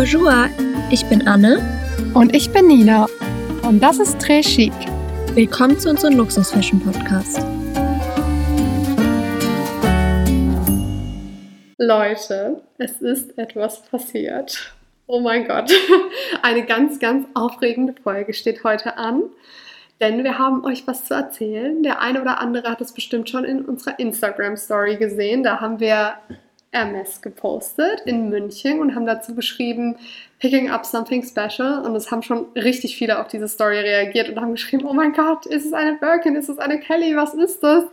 Bonjour, ich bin Anne. Und ich bin Nina. Und das ist Très Chic. Willkommen zu unserem Luxus-Fashion-Podcast. Leute, es ist etwas passiert. Oh mein Gott. Eine ganz, ganz aufregende Folge steht heute an. Denn wir haben euch was zu erzählen. Der eine oder andere hat es bestimmt schon in unserer Instagram-Story gesehen. Da haben wir Hermes gepostet in München und haben dazu geschrieben, Picking up something special. Und es haben schon richtig viele auf diese Story reagiert und haben geschrieben, oh mein Gott, ist es eine Birkin, ist es eine Kelly, was ist das?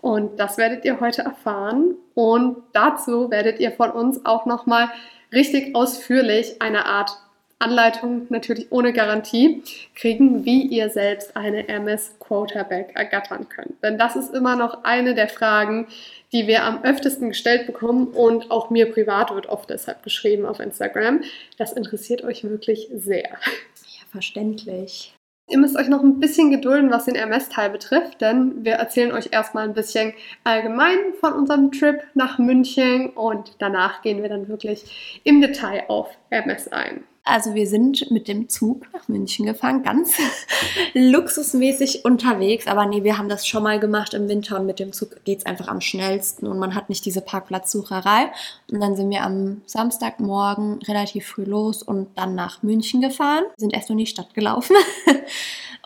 Und das werdet ihr heute erfahren. Und dazu werdet ihr von uns auch nochmal richtig ausführlich eine Art Anleitung, natürlich ohne Garantie, kriegen, wie ihr selbst eine Hermes Quarterback ergattern könnt. Denn das ist immer noch eine der Fragen, die wir am öftesten gestellt bekommen und auch mir privat wird oft deshalb geschrieben auf Instagram. Das interessiert euch wirklich sehr. Ja, verständlich. Ihr müsst euch noch ein bisschen gedulden, was den MS-Teil betrifft, denn wir erzählen euch erstmal ein bisschen allgemein von unserem Trip nach München und danach gehen wir dann wirklich im Detail auf MS ein. Also wir sind mit dem Zug nach München gefahren, ganz luxusmäßig unterwegs. Aber nee, wir haben das schon mal gemacht im Winter und mit dem Zug geht es einfach am schnellsten und man hat nicht diese Parkplatzsucherei. Und dann sind wir am Samstagmorgen relativ früh los und dann nach München gefahren. Wir sind erst in die Stadt gelaufen.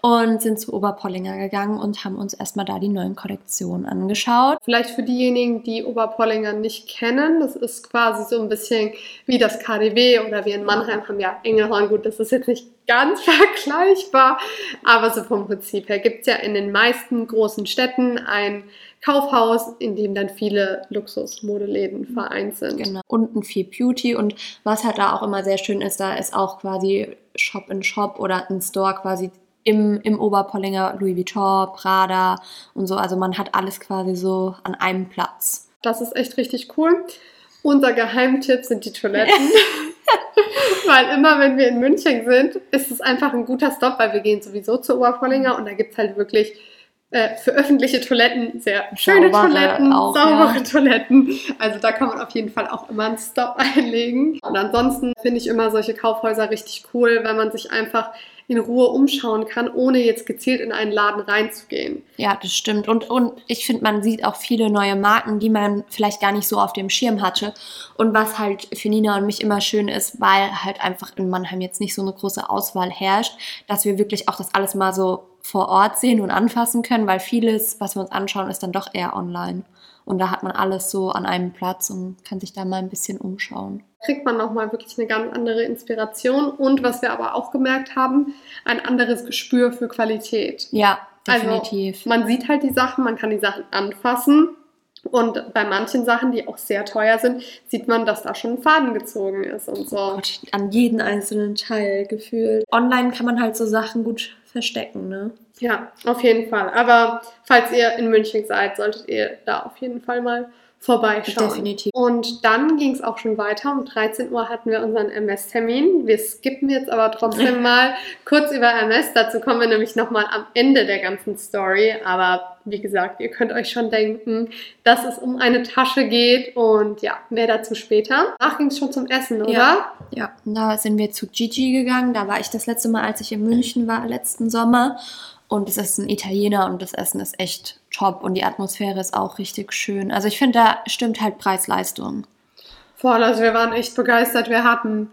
und sind zu Oberpollinger gegangen und haben uns erstmal da die neuen Kollektionen angeschaut. Vielleicht für diejenigen, die Oberpollinger nicht kennen, das ist quasi so ein bisschen wie das KDW oder wir in Mannheim haben ja Engelhorn. Gut, das ist jetzt nicht ganz vergleichbar, aber so vom Prinzip her gibt es ja in den meisten großen Städten ein Kaufhaus, in dem dann viele Luxusmodeläden vereint sind. Genau. Unten viel Beauty und was halt da auch immer sehr schön ist, da ist auch quasi Shop in Shop oder ein Store quasi im, im Oberpollinger Louis Vuitton, Prada und so. Also man hat alles quasi so an einem Platz. Das ist echt richtig cool. Unser Geheimtipp sind die Toiletten. weil immer, wenn wir in München sind, ist es einfach ein guter Stop, weil wir gehen sowieso zu Oberpollinger und da gibt es halt wirklich äh, für öffentliche Toiletten sehr schöne saubere Toiletten, auch, saubere ja. Toiletten. Also da kann man auf jeden Fall auch immer einen Stop einlegen. Und ansonsten finde ich immer solche Kaufhäuser richtig cool, wenn man sich einfach in Ruhe umschauen kann, ohne jetzt gezielt in einen Laden reinzugehen. Ja, das stimmt. Und, und ich finde, man sieht auch viele neue Marken, die man vielleicht gar nicht so auf dem Schirm hatte. Und was halt für Nina und mich immer schön ist, weil halt einfach in Mannheim jetzt nicht so eine große Auswahl herrscht, dass wir wirklich auch das alles mal so vor Ort sehen und anfassen können, weil vieles, was wir uns anschauen, ist dann doch eher online. Und da hat man alles so an einem Platz und kann sich da mal ein bisschen umschauen. Kriegt man nochmal wirklich eine ganz andere Inspiration und was wir aber auch gemerkt haben, ein anderes Gespür für Qualität. Ja, also definitiv. Also man sieht halt die Sachen, man kann die Sachen anfassen und bei manchen Sachen, die auch sehr teuer sind, sieht man, dass da schon ein Faden gezogen ist und so. Oh Gott, an jeden einzelnen Teil gefühlt. Online kann man halt so Sachen gut verstecken, ne? Ja, auf jeden Fall. Aber falls ihr in München seid, solltet ihr da auf jeden Fall mal vorbeischauen. Definitiv. Und dann ging es auch schon weiter. Um 13 Uhr hatten wir unseren MS-Termin. Wir skippen jetzt aber trotzdem mal kurz über MS. Dazu kommen wir nämlich nochmal am Ende der ganzen Story. Aber wie gesagt, ihr könnt euch schon denken, dass es um eine Tasche geht. Und ja, mehr dazu später. Danach ging es schon zum Essen, oder? Ja, ja. Da sind wir zu Gigi gegangen. Da war ich das letzte Mal, als ich in München war, letzten Sommer. Und es ist ein Italiener und das Essen ist echt top und die Atmosphäre ist auch richtig schön. Also ich finde, da stimmt halt Preis-Leistung. Voll, also wir waren echt begeistert. Wir hatten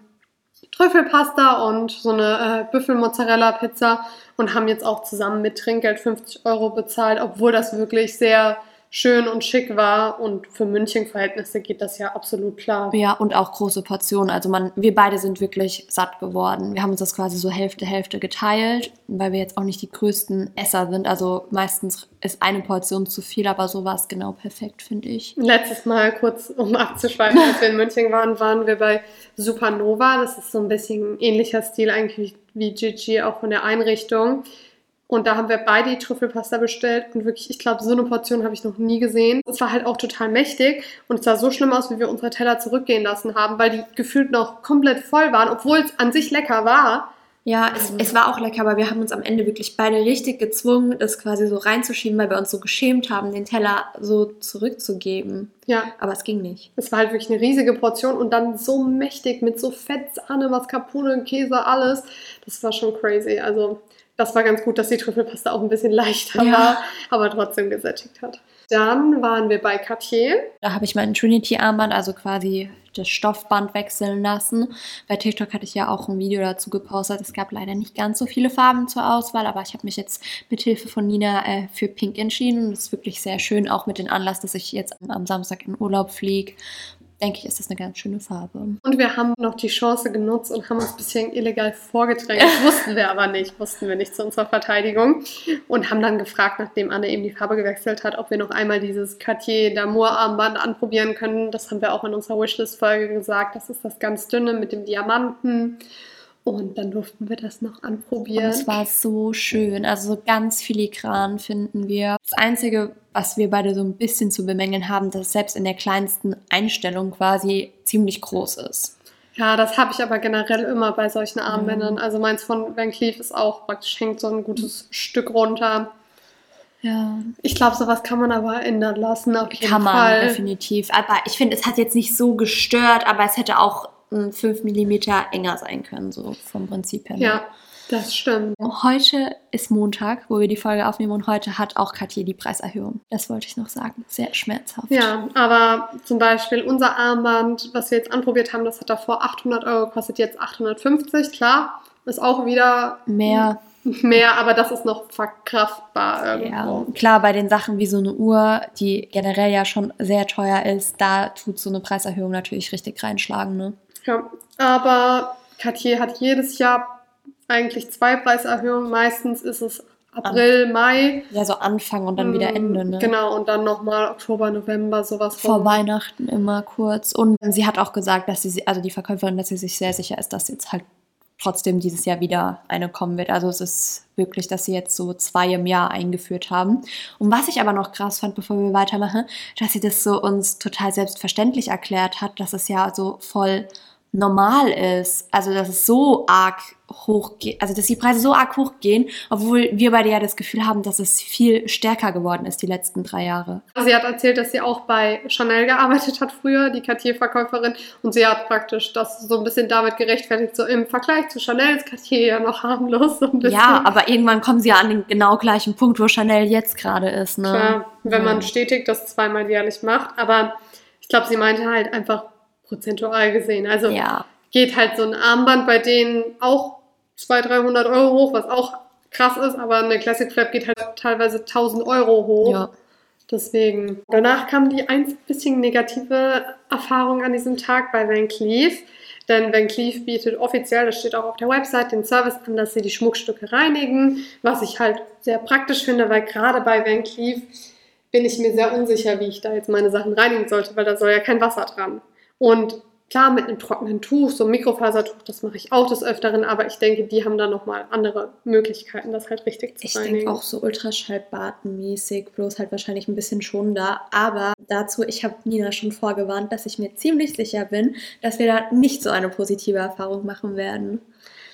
Trüffelpasta und so eine äh, Büffelmozzarella-Pizza und haben jetzt auch zusammen mit Trinkgeld 50 Euro bezahlt, obwohl das wirklich sehr schön und schick war und für München-Verhältnisse geht das ja absolut klar. Ja, und auch große Portionen. Also man, wir beide sind wirklich satt geworden. Wir haben uns das quasi so Hälfte, Hälfte geteilt, weil wir jetzt auch nicht die größten Esser sind. Also meistens ist eine Portion zu viel, aber so war es genau perfekt, finde ich. Letztes Mal kurz, um abzuschweifen, als wir in München waren, waren wir bei Supernova. Das ist so ein bisschen ein ähnlicher Stil eigentlich wie Gigi, auch von der Einrichtung. Und da haben wir beide die Trüffelpasta bestellt und wirklich, ich glaube, so eine Portion habe ich noch nie gesehen. Es war halt auch total mächtig und es sah so schlimm aus, wie wir unsere Teller zurückgehen lassen haben, weil die gefühlt noch komplett voll waren, obwohl es an sich lecker war. Ja, es, es war auch lecker, aber wir haben uns am Ende wirklich beide richtig gezwungen, das quasi so reinzuschieben, weil wir uns so geschämt haben, den Teller so zurückzugeben. Ja, Aber es ging nicht. es war halt wirklich eine riesige Portion und dann so mächtig mit so Fett, Sahne, Mascarpone, Käse, alles. Das war schon crazy. Also das war ganz gut, dass die Trüffelpaste auch ein bisschen leichter Ja. war, aber trotzdem gesättigt hat. Dann waren wir bei Cartier. Da habe ich mein Trinity-Armband, also quasi das Stoffband wechseln lassen. Bei TikTok hatte ich ja auch ein Video dazu gepostet. Es gab leider nicht ganz so viele Farben zur Auswahl, aber ich habe mich jetzt mit Hilfe von Nina äh, für Pink entschieden. Und das ist wirklich sehr schön, auch mit dem Anlass, dass ich jetzt am, am Samstag in Urlaub fliege. Denke ich, ist das eine ganz schöne Farbe. Und wir haben noch die Chance genutzt und haben uns ein bisschen illegal vorgedrängt. Das wussten wir aber nicht, wussten wir nicht zu unserer Verteidigung. Und haben dann gefragt, nachdem Anne eben die Farbe gewechselt hat, ob wir noch einmal dieses Cartier d'Amour Armband anprobieren können. Das haben wir auch in unserer Wishlist-Folge gesagt. Das ist das ganz dünne mit dem Diamanten. Und dann durften wir das noch Und anprobieren. es war so schön. Also so ganz filigran finden wir. Das Einzige, was wir beide so ein bisschen zu bemängeln haben, dass es selbst in der kleinsten Einstellung quasi ziemlich groß ist. Ja, das habe ich aber generell immer bei solchen Armbändern. Also meins von Van Cleef ist auch praktisch hängt so ein gutes Stück runter. Ja, Ich glaube, sowas kann man aber ändern lassen, auf jeden kann man Fall. definitiv. Aber ich finde, es hat jetzt nicht so gestört, aber es hätte auch mm, 5 mm enger sein können, so vom Prinzip her. ne? Ja, das stimmt. Heute ist Montag, wo wir die Folge aufnehmen und heute hat auch Cartier die Preiserhöhung. Das wollte ich noch sagen. Sehr schmerzhaft. Ja, aber zum Beispiel unser Armband, was wir jetzt anprobiert haben, das hat davor 800 Euro, kostet jetzt 850. Klar, ist auch wieder Mehr, mehr, aber das ist noch verkraftbar ja, irgendwo. klar, bei den Sachen wie so eine Uhr, die generell ja schon sehr teuer ist, da tut so eine Preiserhöhung natürlich richtig reinschlagen, ne? Ja, aber Cartier hat jedes Jahr eigentlich zwei Preiserhöhungen. Meistens ist es April, Mai. Ja, so Anfang und dann wieder Mm, Ende, ne? Genau, und dann nochmal Oktober, November, sowas Vor rum. Weihnachten immer kurz. Und sie hat auch gesagt, dass sie, also die Verkäuferin, dass sie sich sehr sicher ist, dass jetzt halt trotzdem dieses Jahr wieder eine kommen wird. Also es ist wirklich, dass sie jetzt so zwei im Jahr eingeführt haben. Und was ich aber noch krass fand, bevor wir weitermachen, dass sie das so uns total selbstverständlich erklärt hat, dass es ja so voll normal ist. Also dass es so arg hoch geht, also dass die Preise so arg hochgehen, obwohl wir beide ja das Gefühl haben, dass es viel stärker geworden ist die letzten drei Jahre. Sie hat erzählt, dass sie auch bei Chanel gearbeitet hat früher, die Cartier-Verkäuferin. Und sie hat praktisch das so ein bisschen damit gerechtfertigt, so im Vergleich zu Chanel ist Cartier ja noch harmlos. So. Ja, aber irgendwann kommen sie ja an den genau gleichen Punkt, wo Chanel jetzt gerade ist. Ne? Klar, wenn man Ja. stetig das zweimal jährlich macht. Aber ich glaube, sie meinte halt einfach prozentual gesehen. Also Ja, geht halt so ein Armband bei denen auch 200, 300 Euro hoch, was auch krass ist. Aber eine Classic Flap geht halt teilweise 1000 Euro hoch. ja. Deswegen. Danach kam die ein bisschen negative Erfahrung an diesem Tag bei Van Cleef. Denn Van Cleef bietet offiziell, das steht auch auf der Website, den Service an, dass sie die Schmuckstücke reinigen. Was ich halt sehr praktisch finde, weil gerade bei Van Cleef bin ich mir sehr unsicher, wie ich da jetzt meine Sachen reinigen sollte, weil da soll ja kein Wasser dran. Und klar, mit einem trockenen Tuch, so einem Mikrofasertuch, das mache ich auch des Öfteren, aber ich denke, die haben da nochmal andere Möglichkeiten, das halt richtig zu Ich reinigen. denke auch so Ultraschallbartenmäßig, bloß halt wahrscheinlich ein bisschen schonender. Aber dazu, ich habe Nina schon vorgewarnt, dass ich mir ziemlich sicher bin, dass wir da nicht so eine positive Erfahrung machen werden.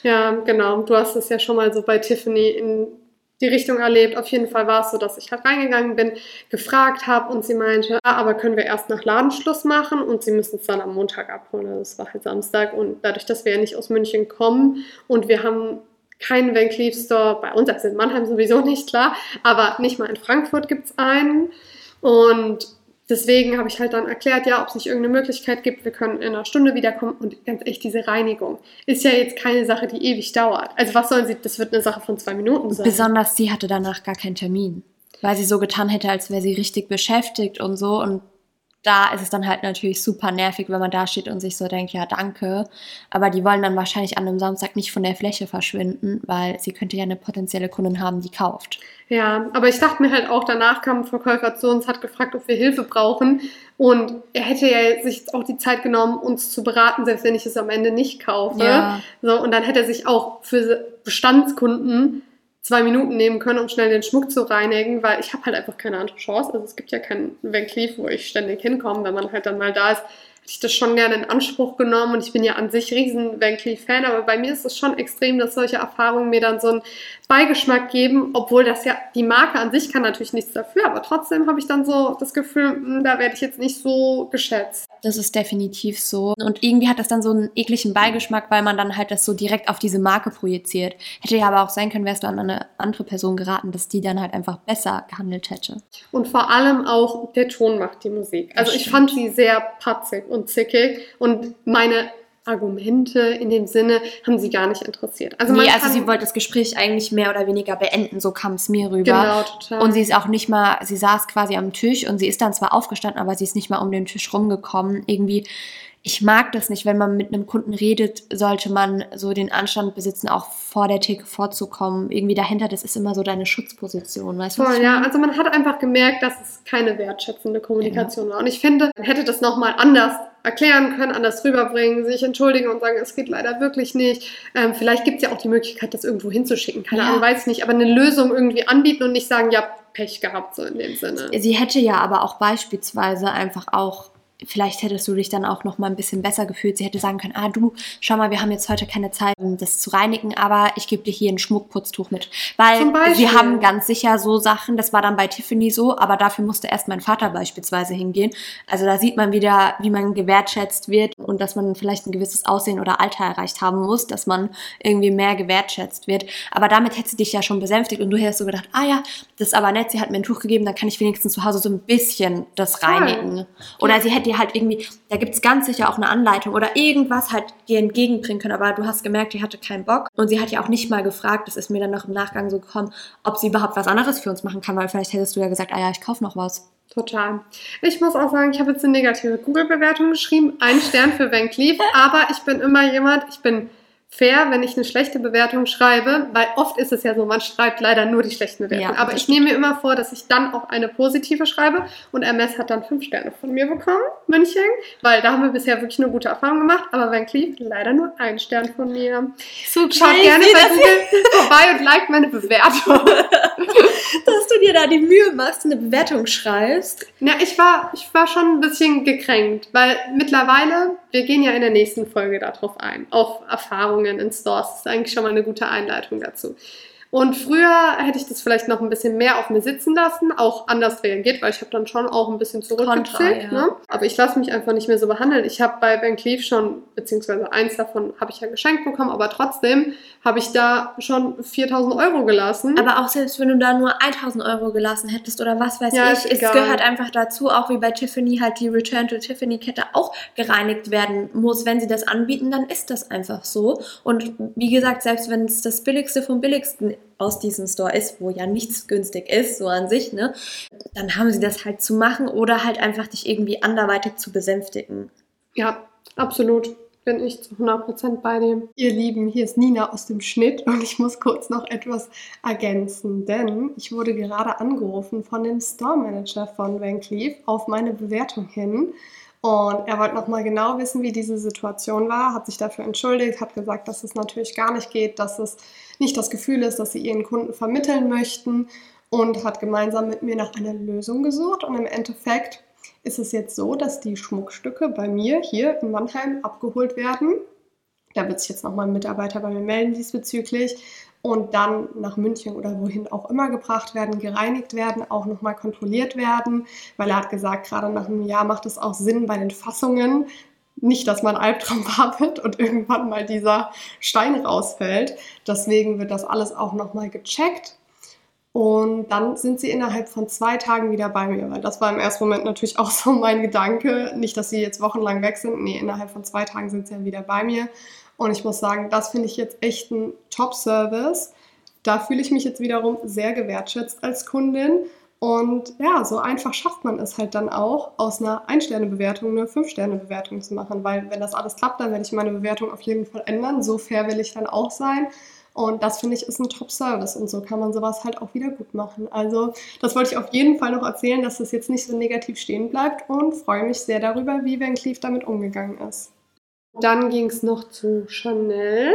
Ja, genau. Du hast es ja schon mal so bei Tiffany in die Richtung erlebt. Auf jeden Fall war es so, dass ich halt reingegangen bin, gefragt habe und sie meinte, ah, aber können wir erst nach Ladenschluss machen und sie müssen es dann am Montag abholen. Also es war halt Samstag und dadurch, dass wir ja nicht aus München kommen und wir haben keinen Van Cleef Store bei uns, also in Mannheim sowieso nicht, klar, aber nicht mal in Frankfurt gibt es einen und Deswegen habe ich halt dann erklärt, ja, ob es nicht irgendeine Möglichkeit gibt, wir können in einer Stunde wiederkommen und ganz echt, diese Reinigung ist ja jetzt keine Sache, die ewig dauert. Also was sollen sie, das wird eine Sache von zwei Minuten sein. Besonders sie hatte danach gar keinen Termin, weil sie so getan hätte, als wäre sie richtig beschäftigt und so. Und da ist es dann halt natürlich super nervig, wenn man da steht und sich so denkt, ja, danke. Aber die wollen dann wahrscheinlich an einem Samstag nicht von der Fläche verschwinden, weil sie könnte ja eine potenzielle Kundin haben, die kauft. Ja, aber ich dachte mir halt auch, danach kam ein Verkäufer zu uns, hat gefragt, ob wir Hilfe brauchen. Und er hätte ja sich auch die Zeit genommen, uns zu beraten, selbst wenn ich es am Ende nicht kaufe. Ja. So, und dann hätte er sich auch für Bestandskunden zwei Minuten nehmen können, um schnell den Schmuck zu reinigen, weil ich habe halt einfach keine andere Chance. Also es gibt ja keinen Van Cleef, wo ich ständig hinkomme. Wenn man halt dann mal da ist, ich das schon gerne in Anspruch genommen und ich bin ja an sich riesen Van Cleef-Fan, aber bei mir ist es schon extrem, dass solche Erfahrungen mir dann so einen Beigeschmack geben, obwohl das ja, die Marke an sich kann natürlich nichts dafür, aber trotzdem habe ich dann so das Gefühl, hm, da werde ich jetzt nicht so geschätzt. Das ist definitiv so. Und irgendwie hat das dann so einen ekligen Beigeschmack, weil man dann halt das so direkt auf diese Marke projiziert. Hätte ja aber auch sein können, wärst du an eine andere Person geraten, dass die dann halt einfach besser gehandelt hätte. Und vor allem auch der Ton macht die Musik. Also ich fand sie sehr patzig und zickig und meine Argumente in dem Sinne haben sie gar nicht interessiert. Also, nee, also sie wollte das Gespräch eigentlich mehr oder weniger beenden, so kam es mir rüber. Genau, total. Und sie ist auch nicht mal, sie saß quasi am Tisch und sie ist dann zwar aufgestanden, aber sie ist nicht mal um den Tisch rumgekommen. Irgendwie ich mag das nicht, wenn man mit einem Kunden redet, sollte man so den Anstand besitzen, auch vor der Theke vorzukommen. Irgendwie dahinter, das ist immer so deine Schutzposition, weißt du? Voll, ja. Also man hat einfach gemerkt, dass es keine wertschätzende Kommunikation ja. war. Und ich finde, man hätte das nochmal anders erklären können, anders rüberbringen, sich entschuldigen und sagen, es geht leider wirklich nicht. Ähm, vielleicht gibt es ja auch die Möglichkeit, das irgendwo hinzuschicken. Keine ja. Ahnung, weiß ich nicht. Aber eine Lösung irgendwie anbieten und nicht sagen, ja, Pech gehabt, so in dem Sinne. Sie hätte ja aber auch beispielsweise einfach auch vielleicht hättest du dich dann auch noch mal ein bisschen besser gefühlt. Sie hätte sagen können, ah du, schau mal, wir haben jetzt heute keine Zeit, um das zu reinigen, aber ich gebe dir hier ein Schmuckputztuch mit. Weil sie haben ganz sicher so Sachen, das war dann bei Tiffany so, aber dafür musste erst mein Vater beispielsweise hingehen. Also da sieht man wieder, wie man gewertschätzt wird und dass man vielleicht ein gewisses Aussehen oder Alter erreicht haben muss, dass man irgendwie mehr gewertschätzt wird. Aber damit hätte sie dich ja schon besänftigt und du hättest so gedacht, ah ja, das ist aber nett, sie hat mir ein Tuch gegeben, dann kann ich wenigstens zu Hause so ein bisschen das reinigen. Oder sie hätte dir halt irgendwie, da gibt es ganz sicher auch eine Anleitung oder irgendwas halt dir entgegenbringen können, aber du hast gemerkt, die hatte keinen Bock und sie hat ja auch nicht mal gefragt, das ist mir dann noch im Nachgang so gekommen, ob sie überhaupt was anderes für uns machen kann, weil vielleicht hättest du ja gesagt, ah ja, ich kaufe noch was. Total. Ich muss auch sagen, ich habe jetzt eine negative Google-Bewertung geschrieben, ein Stern für Van Cleef, aber ich bin immer jemand, ich bin fair, wenn ich eine schlechte Bewertung schreibe, weil oft ist es ja so, man schreibt leider nur die schlechten Bewertungen. Ja, Aber ich nehme mir immer vor, dass ich dann auch eine positive schreibe und MS hat dann fünf Sterne von mir bekommen, München, weil da haben wir bisher wirklich eine gute Erfahrung gemacht. Aber Van Cleef leider nur ein Stern von mir. So Schaut gerne bei Google vorbei und liked meine Bewertung. Dass du dir da die Mühe machst, eine Bewertung schreibst. Ja, ich war, ich war schon ein bisschen gekränkt, weil mittlerweile, wir gehen ja in der nächsten Folge darauf ein, auf Erfahrungen in Stores. Das ist eigentlich schon mal eine gute Einleitung dazu. Und früher hätte ich das vielleicht noch ein bisschen mehr auf mir sitzen lassen, auch anders reagiert, weil ich habe dann schon auch ein bisschen zurückgezählt. Ja. Ne? Aber ich lasse mich einfach nicht mehr so behandeln. Ich habe bei Van Cleef schon, beziehungsweise eins davon habe ich ja geschenkt bekommen, aber trotzdem habe ich da schon 4000 Euro gelassen. Aber auch selbst wenn du da nur 1000 Euro gelassen hättest oder was weiß ja, ich, es gehört einfach dazu, auch wie bei Tiffany halt die Return to Tiffany Kette auch gereinigt werden muss. Wenn sie das anbieten, dann ist das einfach so. Und wie gesagt, selbst wenn es das billigste vom billigsten aus diesem Store ist, wo ja nichts günstig ist, so an sich, ne, dann haben sie das halt zu machen oder halt einfach dich irgendwie anderweitig zu besänftigen. Ja, absolut. Bin ich zu 100% bei dem. Ihr Lieben, hier ist Nina aus dem Schnitt und ich muss kurz noch etwas ergänzen, denn ich wurde gerade angerufen von dem Store Manager von Van Cleef auf meine Bewertung hin und er wollte nochmal genau wissen, wie diese Situation war, hat sich dafür entschuldigt, hat gesagt, dass es natürlich gar nicht geht, dass es nicht das Gefühl ist, dass sie ihren Kunden vermitteln möchten und hat gemeinsam mit mir nach einer Lösung gesucht. Und im Endeffekt ist es jetzt so, dass die Schmuckstücke bei mir hier in Mannheim abgeholt werden. Da wird sich jetzt nochmal ein Mitarbeiter bei mir melden diesbezüglich und dann nach München oder wohin auch immer gebracht werden, gereinigt werden, auch nochmal kontrolliert werden, weil er hat gesagt, gerade nach einem Jahr macht es auch Sinn bei den Fassungen, nicht, dass man Albtraum wird und irgendwann mal dieser Stein rausfällt. Deswegen wird das alles auch nochmal gecheckt. Und dann sind sie innerhalb von zwei Tagen wieder bei mir, weil das war im ersten Moment natürlich auch so mein Gedanke. Nicht, dass sie jetzt wochenlang weg sind. Nee, innerhalb von zwei Tagen sind sie ja wieder bei mir. Und ich muss sagen, das finde ich jetzt echt ein Top-Service. Da fühle ich mich jetzt wiederum sehr gewertschätzt als Kundin. Und ja, so einfach schafft man es halt dann auch, aus einer Ein-Sterne-Bewertung eine Fünf-Sterne-Bewertung zu machen. Weil wenn das alles klappt, dann werde ich meine Bewertung auf jeden Fall ändern. So fair will ich dann auch sein. Und das finde ich ist ein Top-Service und so kann man sowas halt auch wieder gut machen. Also das wollte ich auf jeden Fall noch erzählen, dass das jetzt nicht so negativ stehen bleibt und freue mich sehr darüber, wie Van Cleef damit umgegangen ist. Dann ging es noch zu Chanel.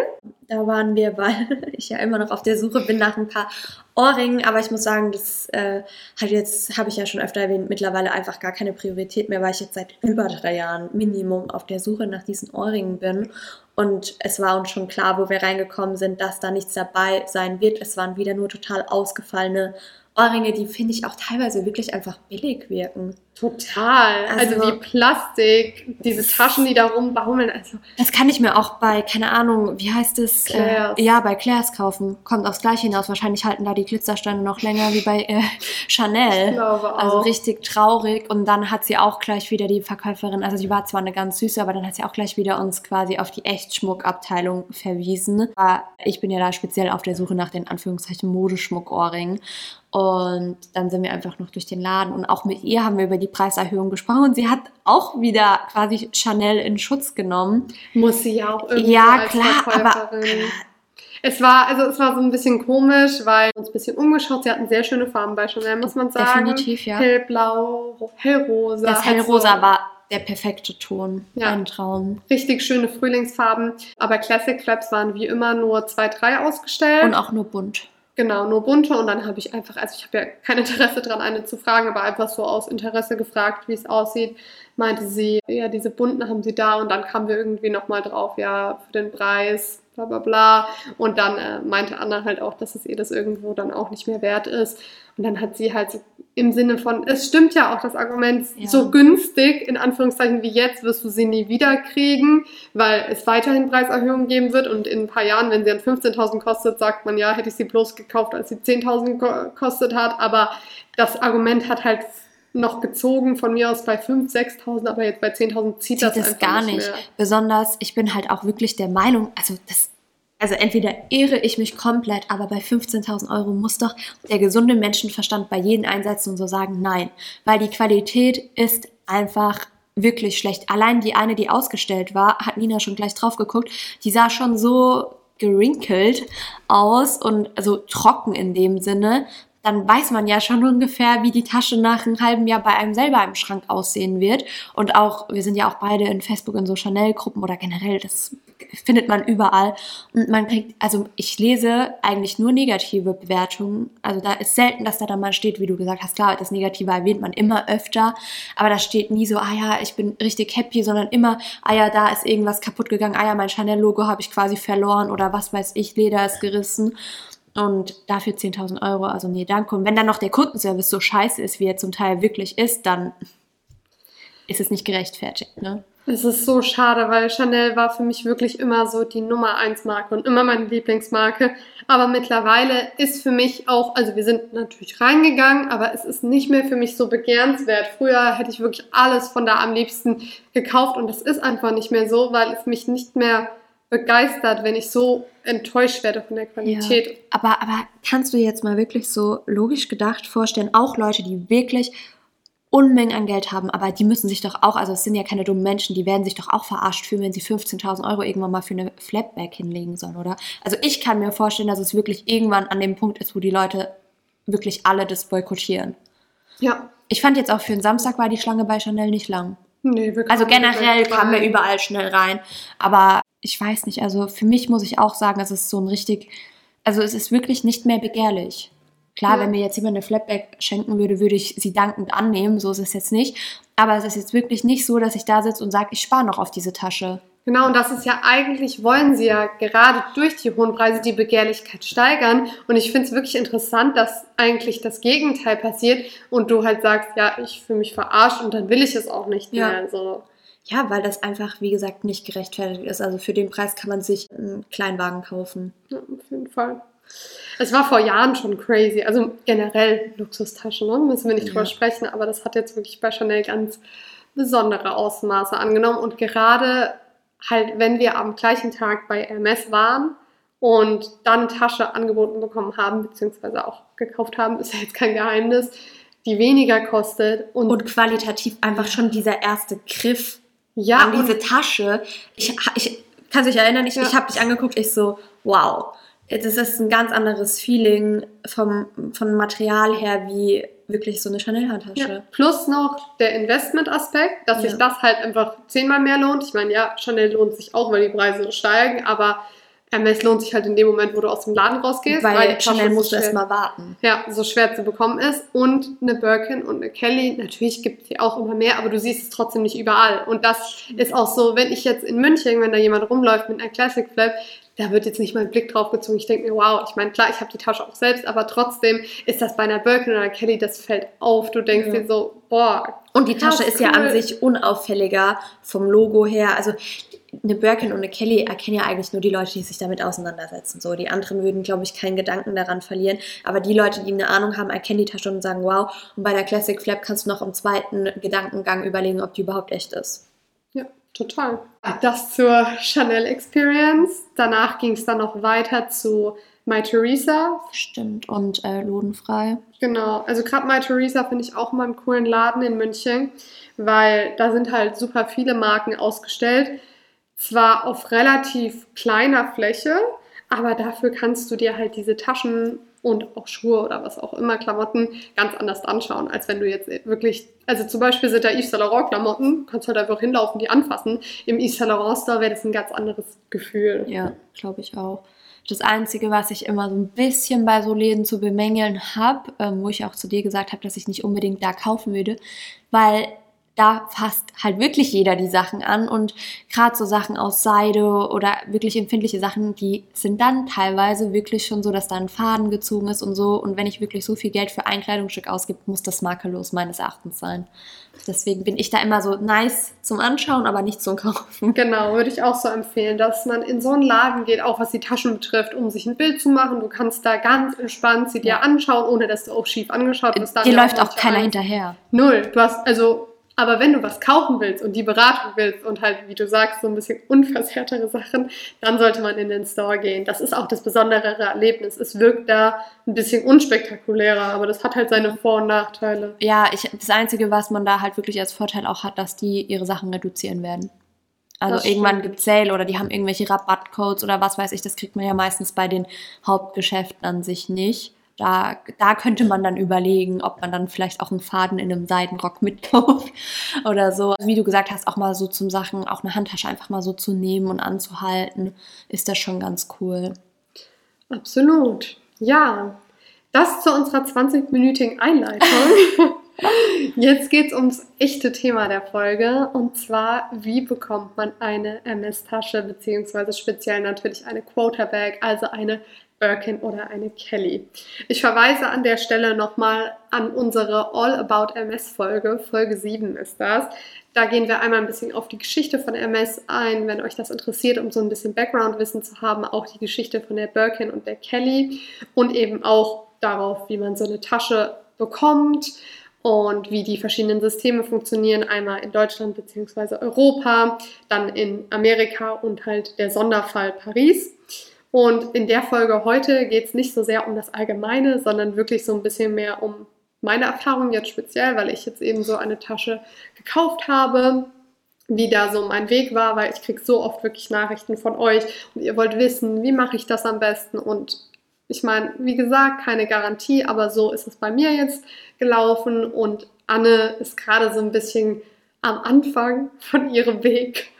Da waren wir, weil ich ja immer noch auf der Suche bin nach ein paar Ohrringen, aber ich muss sagen, das äh, hat jetzt, habe ich ja schon öfter erwähnt, mittlerweile einfach gar keine Priorität mehr, weil ich jetzt seit über drei Jahren Minimum auf der Suche nach diesen Ohrringen bin. Und es war uns schon klar, wo wir reingekommen sind, dass da nichts dabei sein wird. Es waren wieder nur total ausgefallene Ohrringe, die finde ich auch teilweise wirklich einfach billig wirken. Total. Also, also, wie Plastik, diese Taschen, die da rumbaumeln. Also. Das kann ich mir auch bei, keine Ahnung, wie heißt es? Claire's. Äh, ja, bei Claire's kaufen. Kommt aufs Gleiche hinaus. Wahrscheinlich halten da die Glitzersteine noch länger wie bei äh, Chanel. Ich glaube auch. Also richtig traurig. Und dann hat sie auch gleich wieder die Verkäuferin, also die war zwar eine ganz süße, aber dann hat sie auch gleich wieder uns quasi auf die Echtschmuckabteilung verwiesen. Aber ich bin ja da speziell auf der Suche nach den Anführungszeichen Modeschmuckohrringen. Und dann sind wir einfach noch durch den Laden und auch mit ihr haben wir über die Preiserhöhung gesprochen. Sie hat auch wieder quasi Chanel in Schutz genommen. Muss sie ja auch irgendwie ja, als klar, aber es war, also es war so ein bisschen komisch, weil uns ein bisschen umgeschaut. Sie hatten sehr schöne Farben bei Chanel, muss man sagen. Definitiv, ja. Hellblau, hellrosa. Das hellrosa so war der perfekte Ton. Ja. Ein Traum. Richtig schöne Frühlingsfarben. Aber Classic Flaps waren wie immer nur zwei, drei ausgestellt. Und auch nur bunt. Genau, nur bunte und dann habe ich einfach, also ich habe ja kein Interesse daran, eine zu fragen, aber einfach so aus Interesse gefragt, wie es aussieht. Meinte sie, ja, diese bunten haben sie da und dann kamen wir irgendwie nochmal drauf, ja, für den Preis, bla bla bla. Und dann äh, meinte Anna halt auch, dass es ihr das irgendwo dann auch nicht mehr wert ist. Und dann hat sie halt so im Sinne von, es stimmt ja auch das Argument, ja. so günstig, in Anführungszeichen wie jetzt, wirst du sie nie wieder kriegen, weil es weiterhin Preiserhöhungen geben wird und in ein paar Jahren, wenn sie dann 15.000 kostet, sagt man, ja, hätte ich sie bloß gekauft, als sie 10.000 kostet hat, aber das Argument hat halt noch gezogen, von mir aus bei 5.000, 6.000, aber jetzt bei 10.000 zieht, zieht das, das gar nicht. nicht Besonders, ich bin halt auch wirklich der Meinung, also das also entweder irre ich mich komplett, aber bei 15.000 Euro muss doch der gesunde Menschenverstand bei jedem einsetzen und so sagen, nein, weil die Qualität ist einfach wirklich schlecht. Allein die eine, die ausgestellt war, hat Nina schon gleich drauf geguckt, die sah schon so gerinkelt aus und also trocken in dem Sinne, dann weiß man ja schon ungefähr, wie die Tasche nach einem halben Jahr bei einem selber im Schrank aussehen wird. Und auch, wir sind ja auch beide in Facebook in so Chanel-Gruppen oder generell, das findet man überall. Und man kriegt, also ich lese eigentlich nur negative Bewertungen. Also da ist selten, dass da dann mal steht, wie du gesagt hast, klar, das Negative erwähnt man immer öfter, aber da steht nie so, ah ja, ich bin richtig happy, sondern immer, ah ja, da ist irgendwas kaputt gegangen, ah ja, mein Chanel-Logo habe ich quasi verloren oder was weiß ich, Leder ist gerissen. Und dafür 10.000 Euro, also nee, danke. Und wenn dann noch der Kundenservice so scheiße ist, wie er zum Teil wirklich ist, dann ist es nicht gerechtfertigt, ne? Es ist so schade, weil Chanel war für mich wirklich immer so die Nummer 1 Marke und immer meine Lieblingsmarke. Aber mittlerweile ist für mich auch, also wir sind natürlich reingegangen, aber es ist nicht mehr für mich so begehrenswert. Früher hätte ich wirklich alles von da am liebsten gekauft und das ist einfach nicht mehr so, weil es mich nicht mehr begeistert, wenn ich so enttäuscht werde von der Qualität. Ja, aber, aber kannst du jetzt mal wirklich so logisch gedacht vorstellen, auch Leute, die wirklich Unmengen an Geld haben, aber die müssen sich doch auch, also es sind ja keine dummen Menschen, die werden sich doch auch verarscht fühlen, wenn sie 15.000 Euro irgendwann mal für eine Flatback hinlegen sollen, oder? Also ich kann mir vorstellen, dass es wirklich irgendwann an dem Punkt ist, wo die Leute wirklich alle das boykottieren. Ja. Ich fand jetzt auch für den Samstag war die Schlange bei Chanel nicht lang. Nee, also generell kamen wir überall schnell rein, aber ich weiß nicht, also für mich muss ich auch sagen, es ist so ein richtig, also es ist wirklich nicht mehr begehrlich. Klar, ja. wenn mir jetzt jemand eine Flatback schenken würde, würde ich sie dankend annehmen, so ist es jetzt nicht. Aber es ist jetzt wirklich nicht so, dass ich da sitze und sage, ich spare noch auf diese Tasche. Genau, und das ist ja eigentlich, wollen sie ja gerade durch die hohen Preise die Begehrlichkeit steigern. Und ich finde es wirklich interessant, dass eigentlich das Gegenteil passiert und du halt sagst, ja, ich fühle mich verarscht und dann will ich es auch nicht mehr. Ja. So. Ja, weil das einfach, wie gesagt, nicht gerechtfertigt ist. Also für den Preis kann man sich einen Kleinwagen kaufen. Ja, auf jeden Fall. Es war vor Jahren schon crazy. Also generell Luxustaschen, ne? müssen wir nicht ja. drüber sprechen, aber das hat jetzt wirklich bei Chanel ganz besondere Ausmaße angenommen. Und gerade halt, wenn wir am gleichen Tag bei Hermes waren und dann eine Tasche angeboten bekommen haben, beziehungsweise auch gekauft haben, ist ja jetzt kein Geheimnis, die weniger kostet. Und, und qualitativ einfach schon dieser erste Griff ja, an diese Tasche. Ich, ich kann sich erinnern, ich, ja. ich habe dich angeguckt, ich so, wow. Das ist ein ganz anderes Feeling vom, vom Material her wie wirklich so eine Chanel-Handtasche. Ja. Plus noch der Investment-Aspekt, dass Ja. sich das halt einfach zehnmal mehr lohnt. Ich meine, ja, Chanel lohnt sich auch, weil die Preise steigen, aber Hermes lohnt sich halt in dem Moment, wo du aus dem Laden rausgehst. Weil die Tasche Chanel so musst du schwer- erst mal warten. ja, so schwer zu bekommen ist. Und eine Birkin und eine Kelly, natürlich gibt es die auch immer mehr, aber du siehst es trotzdem nicht überall. Und das ist auch so, wenn ich jetzt in München, wenn da jemand rumläuft mit einer Classic Flap, da wird jetzt nicht mein Blick drauf gezogen. Ich denke mir, wow, ich meine, klar, ich habe die Tasche auch selbst, aber trotzdem ist das bei einer Birkin oder einer Kelly, das fällt auf. Du denkst Ja. dir so, boah. Und die Tasche ist ja an cool. sich unauffälliger vom Logo her. Also eine Birkin und eine Kelly erkennen ja eigentlich nur die Leute, die sich damit auseinandersetzen. So, die anderen würden, glaube ich, keinen Gedanken daran verlieren. Aber die Leute, die eine Ahnung haben, erkennen die Tasche und sagen, wow. Und bei der Classic Flap kannst du noch im zweiten Gedankengang überlegen, ob die überhaupt echt ist. Ja, total. Das zur Chanel Experience. Danach ging es dann noch weiter zu My Theresa. Stimmt. Und äh, lodenfrei. Genau, also gerade My Theresa finde ich auch mal einen coolen Laden in München, weil da sind halt super viele Marken ausgestellt. Zwar auf relativ kleiner Fläche, aber dafür kannst du dir halt diese Taschen und auch Schuhe oder was auch immer, Klamotten, ganz anders anschauen, als wenn du jetzt wirklich, also zum Beispiel sind da Yves Saint Laurent Klamotten, kannst halt einfach hinlaufen, die anfassen. Im Yves Saint Laurent Store wäre das ein ganz anderes Gefühl. Ja, glaube ich auch. Das Einzige, was ich immer so ein bisschen bei so Läden zu bemängeln habe, ähm, wo ich auch zu dir gesagt habe, dass ich nicht unbedingt da kaufen würde, weil da fasst halt wirklich jeder die Sachen an und gerade so Sachen aus Seide oder wirklich empfindliche Sachen, die sind dann teilweise wirklich schon so, dass da ein Faden gezogen ist und so. Und wenn ich wirklich so viel Geld für ein Kleidungsstück ausgebe, muss das makellos meines Erachtens sein. Deswegen bin ich da immer so nice zum Anschauen, aber nicht zum Kaufen. Genau, würde ich auch so empfehlen, dass man in so einen Laden geht, auch was die Taschen betrifft, um sich ein Bild zu machen. Du kannst da ganz entspannt sie dir anschauen, ohne dass du auch schief angeschaut wirst. Dir läuft auch keiner ein- hinterher. Null. Du hast, also, aber wenn du was kaufen willst und die Beratung willst und halt, wie du sagst, so ein bisschen unversehrtere Sachen, dann sollte man in den Store gehen. Das ist auch das besondere Erlebnis. Es wirkt da ein bisschen unspektakulärer, aber das hat halt seine Vor- und Nachteile. Ja, ich, das Einzige, was man da halt wirklich als Vorteil auch hat, dass die ihre Sachen reduzieren werden. Also irgendwann gibt es Sale oder die haben irgendwelche Rabattcodes oder was weiß ich. Das kriegt man ja meistens bei den Hauptgeschäften an sich nicht. Da, da könnte man dann überlegen, ob man dann vielleicht auch einen Faden in einem Seidenrock mitkauft oder so. Wie du gesagt hast, auch mal so zum Sachen, auch eine Handtasche einfach mal so zu nehmen und anzuhalten, ist das schon ganz cool. Absolut. Ja, das zu unserer 20-minütigen Einleitung. Jetzt geht es ums echte Thema der Folge und zwar, wie bekommt man eine MS-Tasche, beziehungsweise speziell natürlich eine Quarterback, also eine Birkin oder eine Kelly. Ich verweise an der Stelle nochmal an unsere All About MS-Folge, Folge 7 ist das. Da gehen wir einmal ein bisschen auf die Geschichte von MS ein, wenn euch das interessiert, um so ein bisschen Background-Wissen zu haben, auch die Geschichte von der Birkin und der Kelly und eben auch darauf, wie man so eine Tasche bekommt und wie die verschiedenen Systeme funktionieren, einmal in Deutschland bzw. Europa, dann in Amerika und halt der Sonderfall Paris. Und in der Folge heute geht es nicht so sehr um das Allgemeine, sondern wirklich so ein bisschen mehr um meine Erfahrung jetzt speziell, weil ich jetzt eben so eine Tasche gekauft habe, wie da so mein Weg war, weil ich kriege so oft wirklich Nachrichten von euch und ihr wollt wissen, wie mache ich das am besten und ich meine, wie gesagt, keine Garantie, aber so ist es bei mir jetzt gelaufen und Anne ist gerade so ein bisschen am Anfang von ihrem Weg.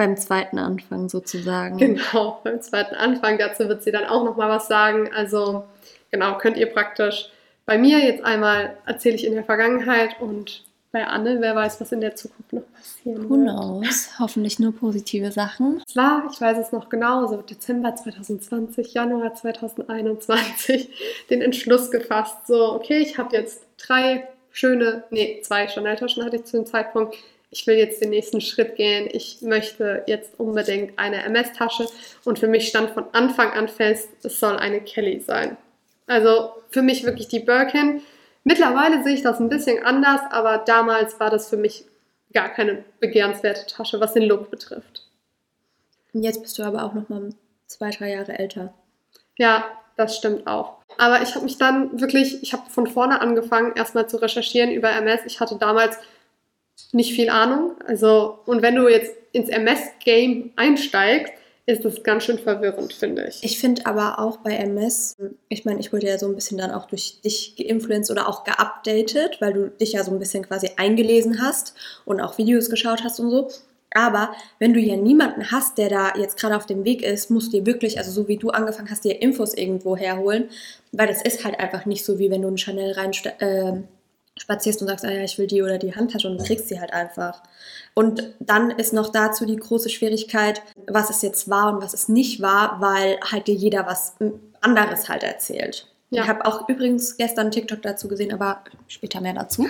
Beim zweiten Anfang sozusagen. Genau, beim zweiten Anfang. Dazu wird sie dann auch noch mal was sagen. Also genau, könnt ihr praktisch bei mir jetzt einmal erzähle ich in der Vergangenheit und bei Anne, wer weiß, was in der Zukunft noch passieren Who wird. knows? Hoffentlich nur positive Sachen. Es war, ich weiß es noch genau, so Dezember 2020, Januar 2021 den Entschluss gefasst, so, okay, ich habe jetzt drei schöne, nee, zwei Chanel-Taschen hatte ich zu dem Zeitpunkt. Ich will jetzt den nächsten Schritt gehen. Ich möchte jetzt unbedingt eine MS-Tasche. Und für mich stand von Anfang an fest, es soll eine Kelly sein. Also für mich wirklich die Birkin. Mittlerweile sehe ich das ein bisschen anders, aber damals war das für mich gar keine begehrenswerte Tasche, was den Look betrifft. Und jetzt bist du aber auch noch mal zwei, drei Jahre älter. Ja, das stimmt auch. Aber ich habe mich dann wirklich, ich habe von vorne angefangen, erstmal zu recherchieren über MS. Ich hatte damals nicht viel Ahnung. Also, und wenn du jetzt ins MS-Game einsteigst, ist es ganz schön verwirrend, finde ich. Ich finde aber auch bei MS, ich meine, ich wurde ja so ein bisschen dann auch durch dich geinfluenced oder auch geupdatet, weil du dich ja so ein bisschen quasi eingelesen hast und auch Videos geschaut hast und so. Aber wenn du ja niemanden hast, der da jetzt gerade auf dem Weg ist, musst du dir wirklich, also so wie du angefangen hast, dir Infos irgendwo herholen, weil das ist halt einfach nicht so, wie wenn du einen Chanel rein äh, spazierst und sagst, ah ja, ich will die oder die Handtasche und du kriegst sie halt einfach. Und dann ist noch dazu die große Schwierigkeit, was es jetzt war und was es nicht war, weil halt dir jeder was anderes halt erzählt. Ja. Ich habe auch übrigens gestern TikTok dazu gesehen, aber später mehr dazu.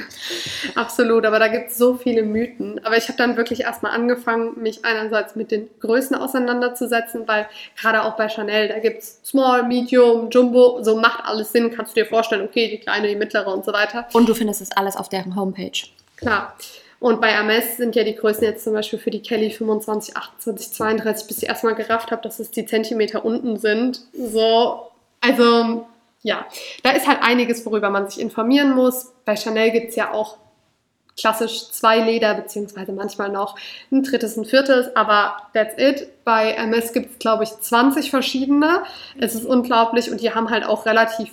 Absolut, aber da gibt es so viele Mythen. Aber ich habe dann wirklich erstmal angefangen, mich einerseits mit den Größen auseinanderzusetzen, weil gerade auch bei Chanel, da gibt es Small, Medium, Jumbo, so macht alles Sinn, kannst du dir vorstellen, okay, die kleine, die mittlere und so weiter. Und du findest das alles auf deren Homepage. Klar. Und bei Hermes sind ja die Größen jetzt zum Beispiel für die Kelly 25, 28, 32, bis ich erstmal gerafft habe, dass es die Zentimeter unten sind. So, also ja, da ist halt einiges, worüber man sich informieren muss. Bei Chanel gibt es ja auch klassisch zwei Leder, beziehungsweise manchmal noch ein drittes, ein viertes, aber that's it. Bei Hermes gibt es, glaube ich, 20 verschiedene. Es ist unglaublich und die haben halt auch relativ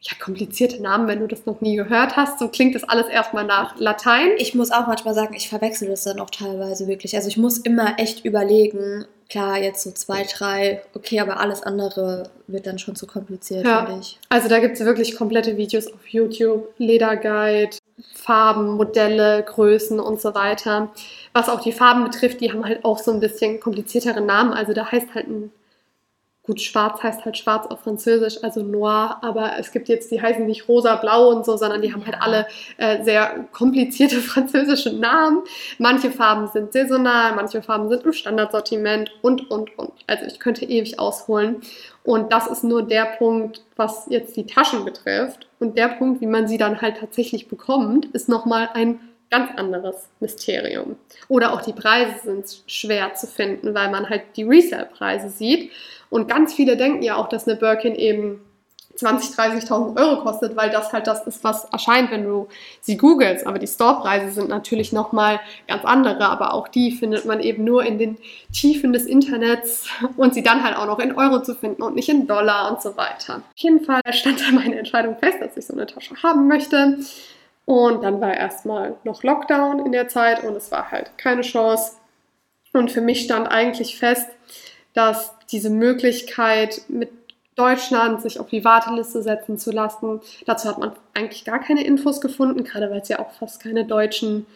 ja, komplizierte Namen, wenn du das noch nie gehört hast. So klingt das alles erstmal nach Latein. Ich muss auch manchmal sagen, ich verwechsel das dann auch teilweise wirklich. Also ich muss immer echt überlegen, klar, jetzt so zwei, drei, okay, aber alles andere wird dann schon zu kompliziert, ja. finde ich. Also da gibt es wirklich komplette Videos auf YouTube, Lederguide, Farben, Modelle, Größen und so weiter. Was auch die Farben betrifft, die haben halt auch so ein bisschen kompliziertere Namen. Also da heißt halt ein Gut, schwarz heißt halt schwarz auf Französisch, also noir, aber es gibt jetzt, die heißen nicht rosa, blau und so, sondern die haben halt alle äh, sehr komplizierte französische Namen. Manche Farben sind saisonal, manche Farben sind im Standardsortiment und, und, und. Also ich könnte ewig ausholen. Und das ist nur der Punkt, was jetzt die Taschen betrifft. Und der Punkt, wie man sie dann halt tatsächlich bekommt, ist nochmal ein ganz anderes Mysterium. Oder auch die Preise sind schwer zu finden, weil man halt die Resale-Preise sieht. Und ganz viele denken ja auch, dass eine Birkin eben 20.000, 30.000 Euro kostet, weil das halt das ist, was erscheint, wenn du sie googelst. Aber die Storepreise sind natürlich nochmal ganz andere, aber auch die findet man eben nur in den Tiefen des Internets und sie dann halt auch noch in Euro zu finden und nicht in Dollar und so weiter. Auf jeden Fall stand da meine Entscheidung fest, dass ich so eine Tasche haben möchte. Und dann war erstmal noch Lockdown in der Zeit und es war halt keine Chance. Und für mich stand eigentlich fest, dass diese Möglichkeit mit Deutschland sich auf die Warteliste setzen zu lassen, dazu hat man eigentlich gar keine Infos gefunden, gerade weil es ja auch fast keine deutschen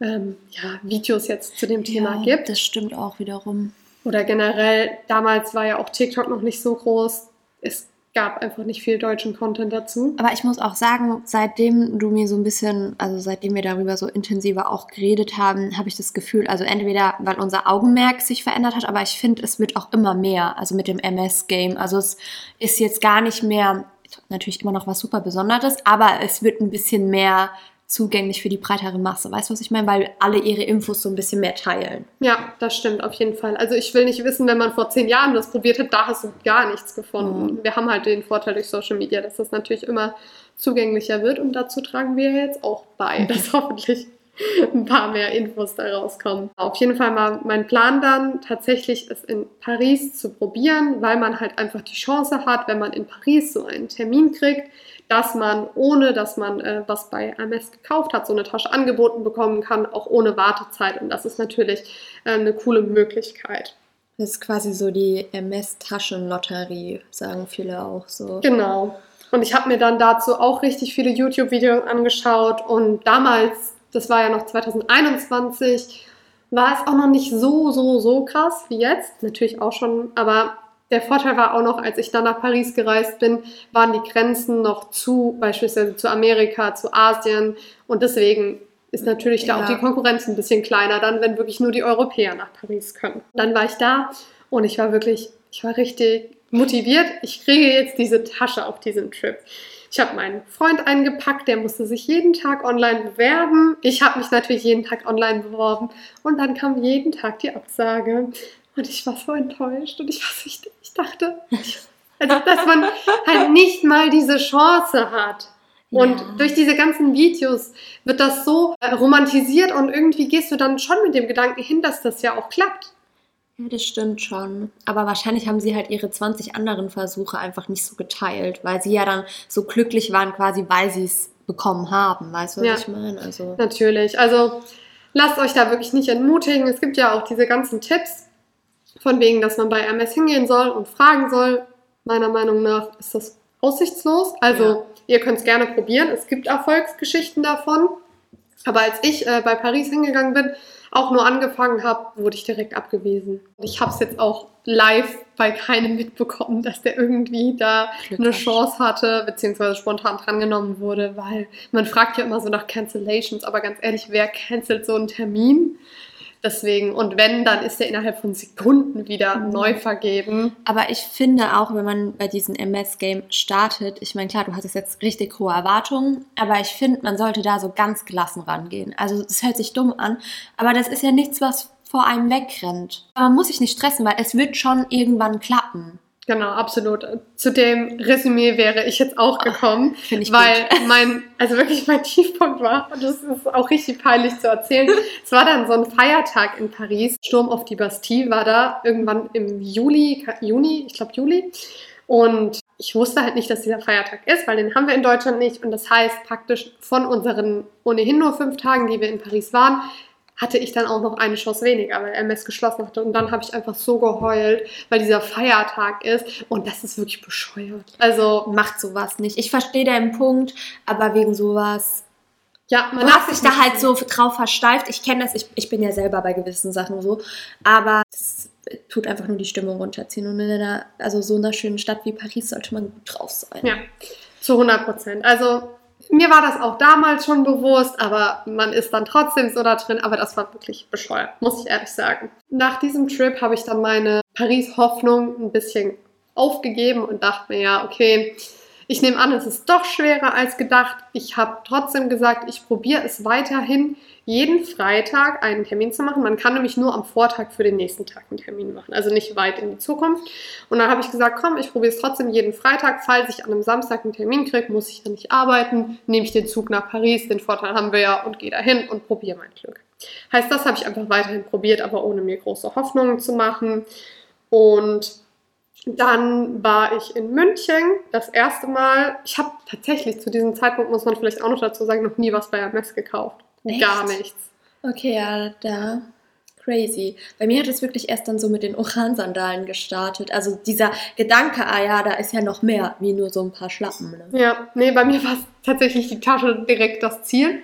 ähm, ja, Videos jetzt zu dem Thema ja, gibt. Das stimmt auch wiederum. Oder generell, damals war ja auch TikTok noch nicht so groß. Es gab einfach nicht viel deutschen Content dazu. Aber ich muss auch sagen, seitdem du mir so ein bisschen, also seitdem wir darüber so intensiver auch geredet haben, habe ich das Gefühl, also entweder weil unser Augenmerk sich verändert hat, aber ich finde, es wird auch immer mehr, also mit dem MS-Game. Also es ist jetzt gar nicht mehr, natürlich immer noch was super Besonderes, aber es wird ein bisschen mehr zugänglich für die breitere Masse. Weißt du, was ich meine? Weil alle ihre Infos so ein bisschen mehr teilen. Ja, das stimmt auf jeden Fall. Also ich will nicht wissen, wenn man vor zehn Jahren das probiert hat, da hast du gar nichts gefunden. Mhm. Wir haben halt den Vorteil durch Social Media, dass das natürlich immer zugänglicher wird und dazu tragen wir jetzt auch bei, dass hoffentlich ein paar mehr Infos da rauskommen. Auf jeden Fall mal mein Plan dann, tatsächlich es in Paris zu probieren, weil man halt einfach die Chance hat, wenn man in Paris so einen Termin kriegt, dass man, ohne dass man äh, was bei Hermes gekauft hat, so eine Tasche angeboten bekommen kann, auch ohne Wartezeit. Und das ist natürlich äh, eine coole Möglichkeit. Das ist quasi so die MS-Taschenlotterie, sagen viele auch so. Genau. Und ich habe mir dann dazu auch richtig viele YouTube-Videos angeschaut. Und damals, das war ja noch 2021, war es auch noch nicht so, so, so krass wie jetzt. Natürlich auch schon, aber der Vorteil war auch noch, als ich dann nach Paris gereist bin, waren die Grenzen noch zu, beispielsweise zu Amerika, zu Asien. Und deswegen ist natürlich ja. da auch die Konkurrenz ein bisschen kleiner, dann, wenn wirklich nur die Europäer nach Paris können. Dann war ich da und ich war wirklich, ich war richtig motiviert. Ich kriege jetzt diese Tasche auf diesen Trip. Ich habe meinen Freund eingepackt, der musste sich jeden Tag online bewerben. Ich habe mich natürlich jeden Tag online beworben und dann kam jeden Tag die Absage. Und ich war so enttäuscht und ich, war so, ich, ich dachte, also, dass man halt nicht mal diese Chance hat. Und ja. durch diese ganzen Videos wird das so romantisiert und irgendwie gehst du dann schon mit dem Gedanken hin, dass das ja auch klappt. Ja, das stimmt schon. Aber wahrscheinlich haben sie halt ihre 20 anderen Versuche einfach nicht so geteilt, weil sie ja dann so glücklich waren, quasi, weil sie es bekommen haben. Weißt du, was Ja. ich meine? Also, Natürlich. Also lasst euch da wirklich nicht entmutigen. Es gibt ja auch diese ganzen Tipps, von wegen, dass man bei MS hingehen soll und fragen soll. Meiner Meinung nach ist das aussichtslos. Also Ja. ihr könnt es gerne probieren. Es gibt Erfolgsgeschichten davon. Aber als ich äh, bei Paris hingegangen bin, auch nur angefangen habe, wurde ich direkt abgewiesen. Ich habe es jetzt auch live bei keinem mitbekommen, dass der irgendwie da eine. Chance hatte, beziehungsweise spontan drangenommen wurde, weil man fragt ja immer so nach Cancellations, aber ganz ehrlich, wer cancelt so einen Termin? Deswegen, und wenn, dann ist der innerhalb von Sekunden wieder Mhm. neu vergeben. aber ich finde auch, wenn man bei diesem MS-Game startet, ich meine, klar, du hattest jetzt richtig hohe Erwartungen, aber ich finde, man sollte da so ganz gelassen rangehen. Also, das hört sich dumm an, aber das ist ja nichts, was vor einem wegrennt. Man muss sich nicht stressen, weil es wird schon irgendwann klappen. Genau, absolut. Zu dem Resümee wäre ich jetzt auch gekommen, Finde ich weil mein, also wirklich mein Tiefpunkt war, und das ist auch richtig peinlich zu erzählen. es war dann so ein Feiertag in Paris. Sturm auf die Bastille war da irgendwann im Juli, Juni, ich glaube Juli. Und ich wusste halt nicht, dass dieser Feiertag ist, weil den haben wir in Deutschland nicht. Und das heißt praktisch von unseren ohnehin nur fünf Tagen, die wir in Paris waren, hatte ich dann auch noch eine Chance weniger, weil MS geschlossen hatte. Und dann habe ich einfach so geheult, weil dieser Feiertag ist. Und das ist wirklich bescheuert. Also, Macht sowas nicht. Ich verstehe deinen Punkt, aber wegen sowas ja, man hat sich da halt so drauf versteift. Ich kenne das, ich, ich bin ja selber bei gewissen Sachen so. Aber es tut einfach nur die Stimmung runterziehen. Und in einer, also so einer schönen Stadt wie Paris sollte man gut drauf sein. Ja, zu 100 Prozent. Also mir war das auch damals schon bewusst, aber man ist dann trotzdem so da drin. Aber das war wirklich bescheuert, muss ich ehrlich sagen. Nach diesem Trip habe ich dann meine Paris-Hoffnung ein bisschen aufgegeben und dachte mir, ja, okay, ich nehme an, es ist doch schwerer als gedacht. Ich habe trotzdem gesagt, ich probiere es weiterhin, jeden Freitag einen Termin zu machen. Man kann nämlich nur am Vortag für den nächsten Tag einen Termin machen, also nicht weit in die Zukunft. Und dann habe ich gesagt, komm, ich probiere es trotzdem jeden Freitag. Falls ich an einem Samstag einen Termin kriege, muss ich dann nicht arbeiten, nehme ich den Zug nach Paris, den Vorteil haben wir ja und gehe dahin und probiere mein Glück. Heißt, das habe ich einfach weiterhin probiert, aber ohne mir große Hoffnungen zu machen. Und dann war ich in München das erste Mal. Ich habe tatsächlich zu diesem Zeitpunkt, muss man vielleicht auch noch dazu sagen, noch nie was bei Hermes gekauft. Echt? Gar nichts. Okay, ja, da. Crazy. Bei mir hat es wirklich erst dann so mit den Oran-Sandalen gestartet. Also dieser Gedanke, ah ja, da ist ja noch mehr, wie nur so ein paar Schlappen. Ne? Ja, nee, bei mir war es tatsächlich die Tasche direkt das Ziel.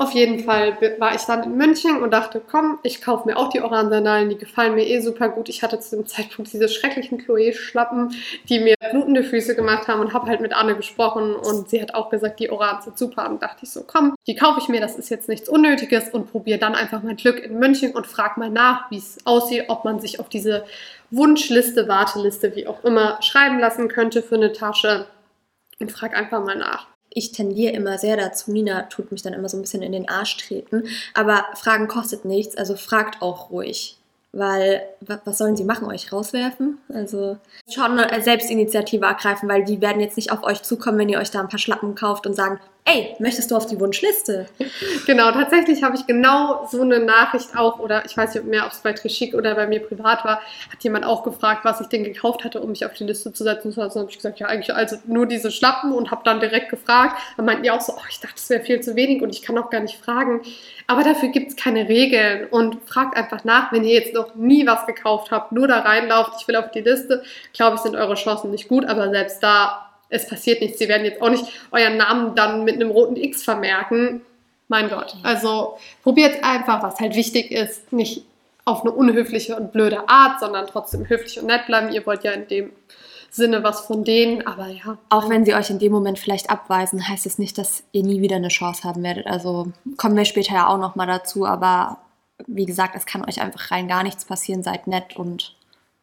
Auf jeden Fall war ich dann in München und dachte, komm, ich kaufe mir auch die Oran-Sandalen, die gefallen mir eh super gut. Ich hatte zu dem Zeitpunkt diese schrecklichen Chloé-Schlappen, die mir blutende Füße gemacht haben und habe halt mit Anne gesprochen und sie hat auch gesagt, die Oran sind super und dachte ich so, komm, die kaufe ich mir, das ist jetzt nichts Unnötiges und probiere dann einfach mein Glück in München und frag mal nach, wie es aussieht, ob man sich auf diese Wunschliste, Warteliste, wie auch immer, schreiben lassen könnte für eine Tasche und frag einfach mal nach. Ich tendiere immer sehr dazu, Nina tut mich dann immer so ein bisschen in den Arsch treten, aber Fragen kostet nichts, also fragt auch ruhig. Weil, wa- was sollen sie machen? Euch rauswerfen? Also schon Selbstinitiative ergreifen, weil die werden jetzt nicht auf euch zukommen, wenn ihr euch da ein paar Schlappen kauft und sagen, ey, möchtest du auf die Wunschliste? Genau, tatsächlich habe ich genau so eine Nachricht auch, oder ich weiß nicht mehr, ob es bei Trichik oder bei mir privat war, hat jemand auch gefragt, was ich denn gekauft hatte, um mich auf die Liste zu setzen. Und dann habe ich gesagt, ja, eigentlich also nur diese Schlappen und habe dann direkt gefragt. Dann meinten die auch so, oh, ich dachte, das wäre viel zu wenig und ich kann auch gar nicht fragen. Aber dafür gibt es keine Regeln und fragt einfach nach, wenn ihr jetzt noch nie was gekauft habt, nur da reinlauft, ich will auf die Liste, glaube ich, sind eure Chancen nicht gut, aber selbst da, es passiert nichts. Sie werden jetzt auch nicht euren Namen dann mit einem roten X vermerken. Mein Gott. Also probiert einfach, was halt wichtig ist, nicht auf eine unhöfliche und blöde Art, sondern trotzdem höflich und nett bleiben. Ihr wollt ja in dem Sinne was von denen, aber ja. Auch wenn sie euch in dem Moment vielleicht abweisen, heißt es nicht, dass ihr nie wieder eine Chance haben werdet. Also kommen wir später ja auch nochmal dazu, aber wie gesagt, es kann euch einfach rein gar nichts passieren, seid nett und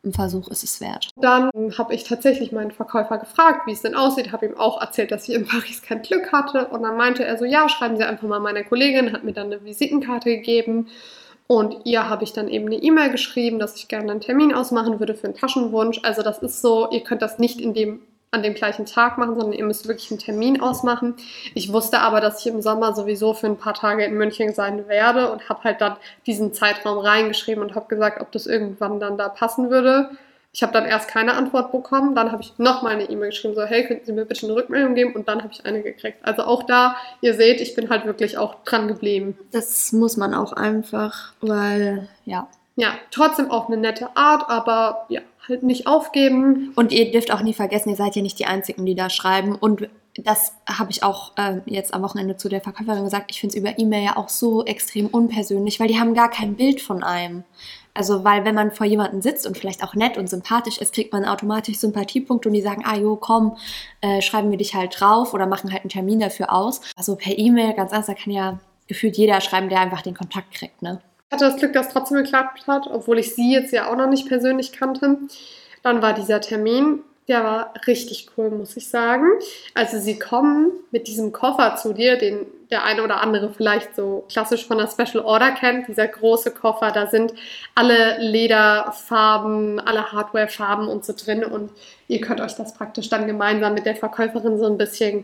ein Versuch ist es wert. Dann habe ich tatsächlich meinen Verkäufer gefragt, wie es denn aussieht, habe ihm auch erzählt, dass ich in Paris kein Glück hatte und dann meinte er so, ja, schreiben Sie einfach mal meiner Kollegin, hat mir dann eine Visitenkarte gegeben und ihr habe ich dann eben eine E-Mail geschrieben, dass ich gerne einen Termin ausmachen würde für einen Taschenwunsch. Also das ist so, ihr könnt das nicht in dem an dem gleichen Tag machen, sondern ihr müsst wirklich einen Termin ausmachen. Ich wusste aber, dass ich im Sommer sowieso für ein paar Tage in München sein werde und habe halt dann diesen Zeitraum reingeschrieben und habe gesagt, ob das irgendwann dann da passen würde. Ich habe dann erst keine Antwort bekommen, dann habe ich nochmal eine E-Mail geschrieben, so hey, könnten Sie mir bitte eine Rückmeldung geben und dann habe ich eine gekriegt. Also auch da, ihr seht, ich bin halt wirklich auch dran geblieben. Das muss man auch einfach, weil, ja. Ja, trotzdem auch eine nette Art, aber ja, halt nicht aufgeben. Und ihr dürft auch nie vergessen, ihr seid ja nicht die Einzigen, die da schreiben. Und das habe ich auch äh, jetzt am Wochenende zu der Verkäuferin gesagt. Ich finde es über E-Mail ja auch so extrem unpersönlich, weil die haben gar kein Bild von einem. Also, weil wenn man vor jemandem sitzt und vielleicht auch nett und sympathisch ist, kriegt man automatisch Sympathiepunkte und die sagen, ah jo, komm, äh, schreiben wir dich halt drauf oder machen halt einen Termin dafür aus. Also per E-Mail, ganz anders, da kann ja gefühlt jeder schreiben, der einfach den Kontakt kriegt, ne? Hatte das Glück, dass es trotzdem geklappt hat, obwohl ich sie jetzt ja auch noch nicht persönlich kannte. Dann war dieser Termin, der war richtig cool, muss ich sagen. Also sie kommen mit diesem Koffer zu dir, den der eine oder andere vielleicht so klassisch von der Special Order kennt, dieser große Koffer, da sind alle Lederfarben, alle Hardwarefarben und so drin und ihr könnt euch das praktisch dann gemeinsam mit der Verkäuferin so ein bisschen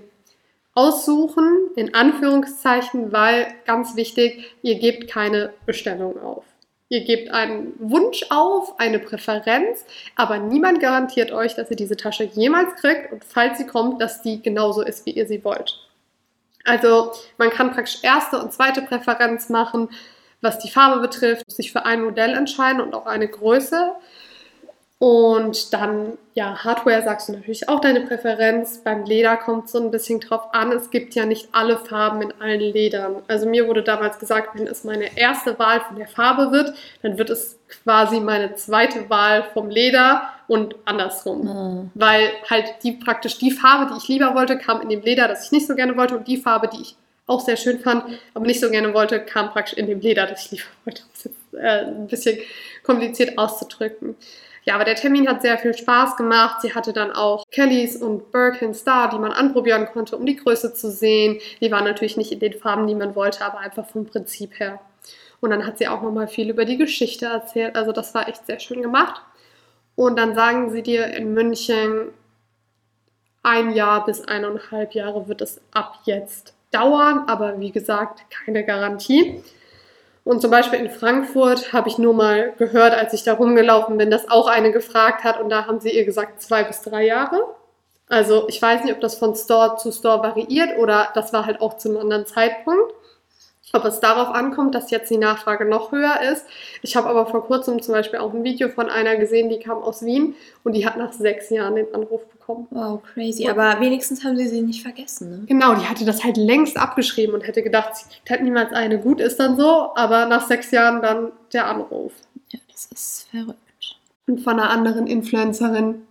aussuchen, in Anführungszeichen, weil ganz wichtig, ihr gebt keine Bestellung auf. Ihr gebt einen Wunsch auf, eine Präferenz, aber niemand garantiert euch, dass ihr diese Tasche jemals kriegt und falls sie kommt, dass die genauso ist, wie ihr sie wollt. Also man kann praktisch erste und zweite Präferenz machen, was die Farbe betrifft, sich für ein Modell entscheiden und auch eine Größe. Und dann, ja, Hardware sagst du natürlich auch deine Präferenz. Beim Leder kommt es so ein bisschen drauf an. Es gibt ja nicht alle Farben in allen Ledern. Also mir wurde damals gesagt, wenn es meine erste Wahl von der Farbe wird, dann wird es quasi meine zweite Wahl vom Leder und andersrum. Mhm. Weil halt die praktisch die Farbe, die ich lieber wollte, kam in dem Leder, das ich nicht so gerne wollte. Und die Farbe, die ich auch sehr schön fand, aber nicht so gerne wollte, kam praktisch in dem Leder, das ich lieber wollte. Das ist jetzt äh, ein bisschen kompliziert auszudrücken. Ja, aber der Termin hat sehr viel Spaß gemacht. Sie hatte dann auch Kellys und Birkins da, die man anprobieren konnte, um die Größe zu sehen. Die waren natürlich nicht in den Farben, die man wollte, aber einfach vom Prinzip her. Und dann hat sie auch nochmal viel über die Geschichte erzählt. Also das war echt sehr schön gemacht. Und dann sagen sie dir in München, ein Jahr bis eineinhalb Jahre wird es ab jetzt dauern, aber wie gesagt, keine Garantie. Und zum Beispiel in Frankfurt habe ich nur mal gehört, als ich da rumgelaufen bin, dass auch eine gefragt hat und da haben sie ihr gesagt zwei bis drei Jahre. Also ich weiß nicht, ob das von Store zu Store variiert oder das war halt auch zu einem anderen Zeitpunkt ob es darauf ankommt, dass jetzt die Nachfrage noch höher ist. Ich habe aber vor kurzem zum Beispiel auch ein Video von einer gesehen, die kam aus Wien und die hat nach sechs Jahren den Anruf bekommen. Wow, crazy. Aber wenigstens haben sie sie nicht vergessen. Ne? Genau, die hatte das halt längst abgeschrieben und hätte gedacht, sie kriegt halt niemals eine. Gut ist dann so, aber nach sechs Jahren dann der Anruf. Ja, das ist verrückt. Und von einer anderen Influencerin,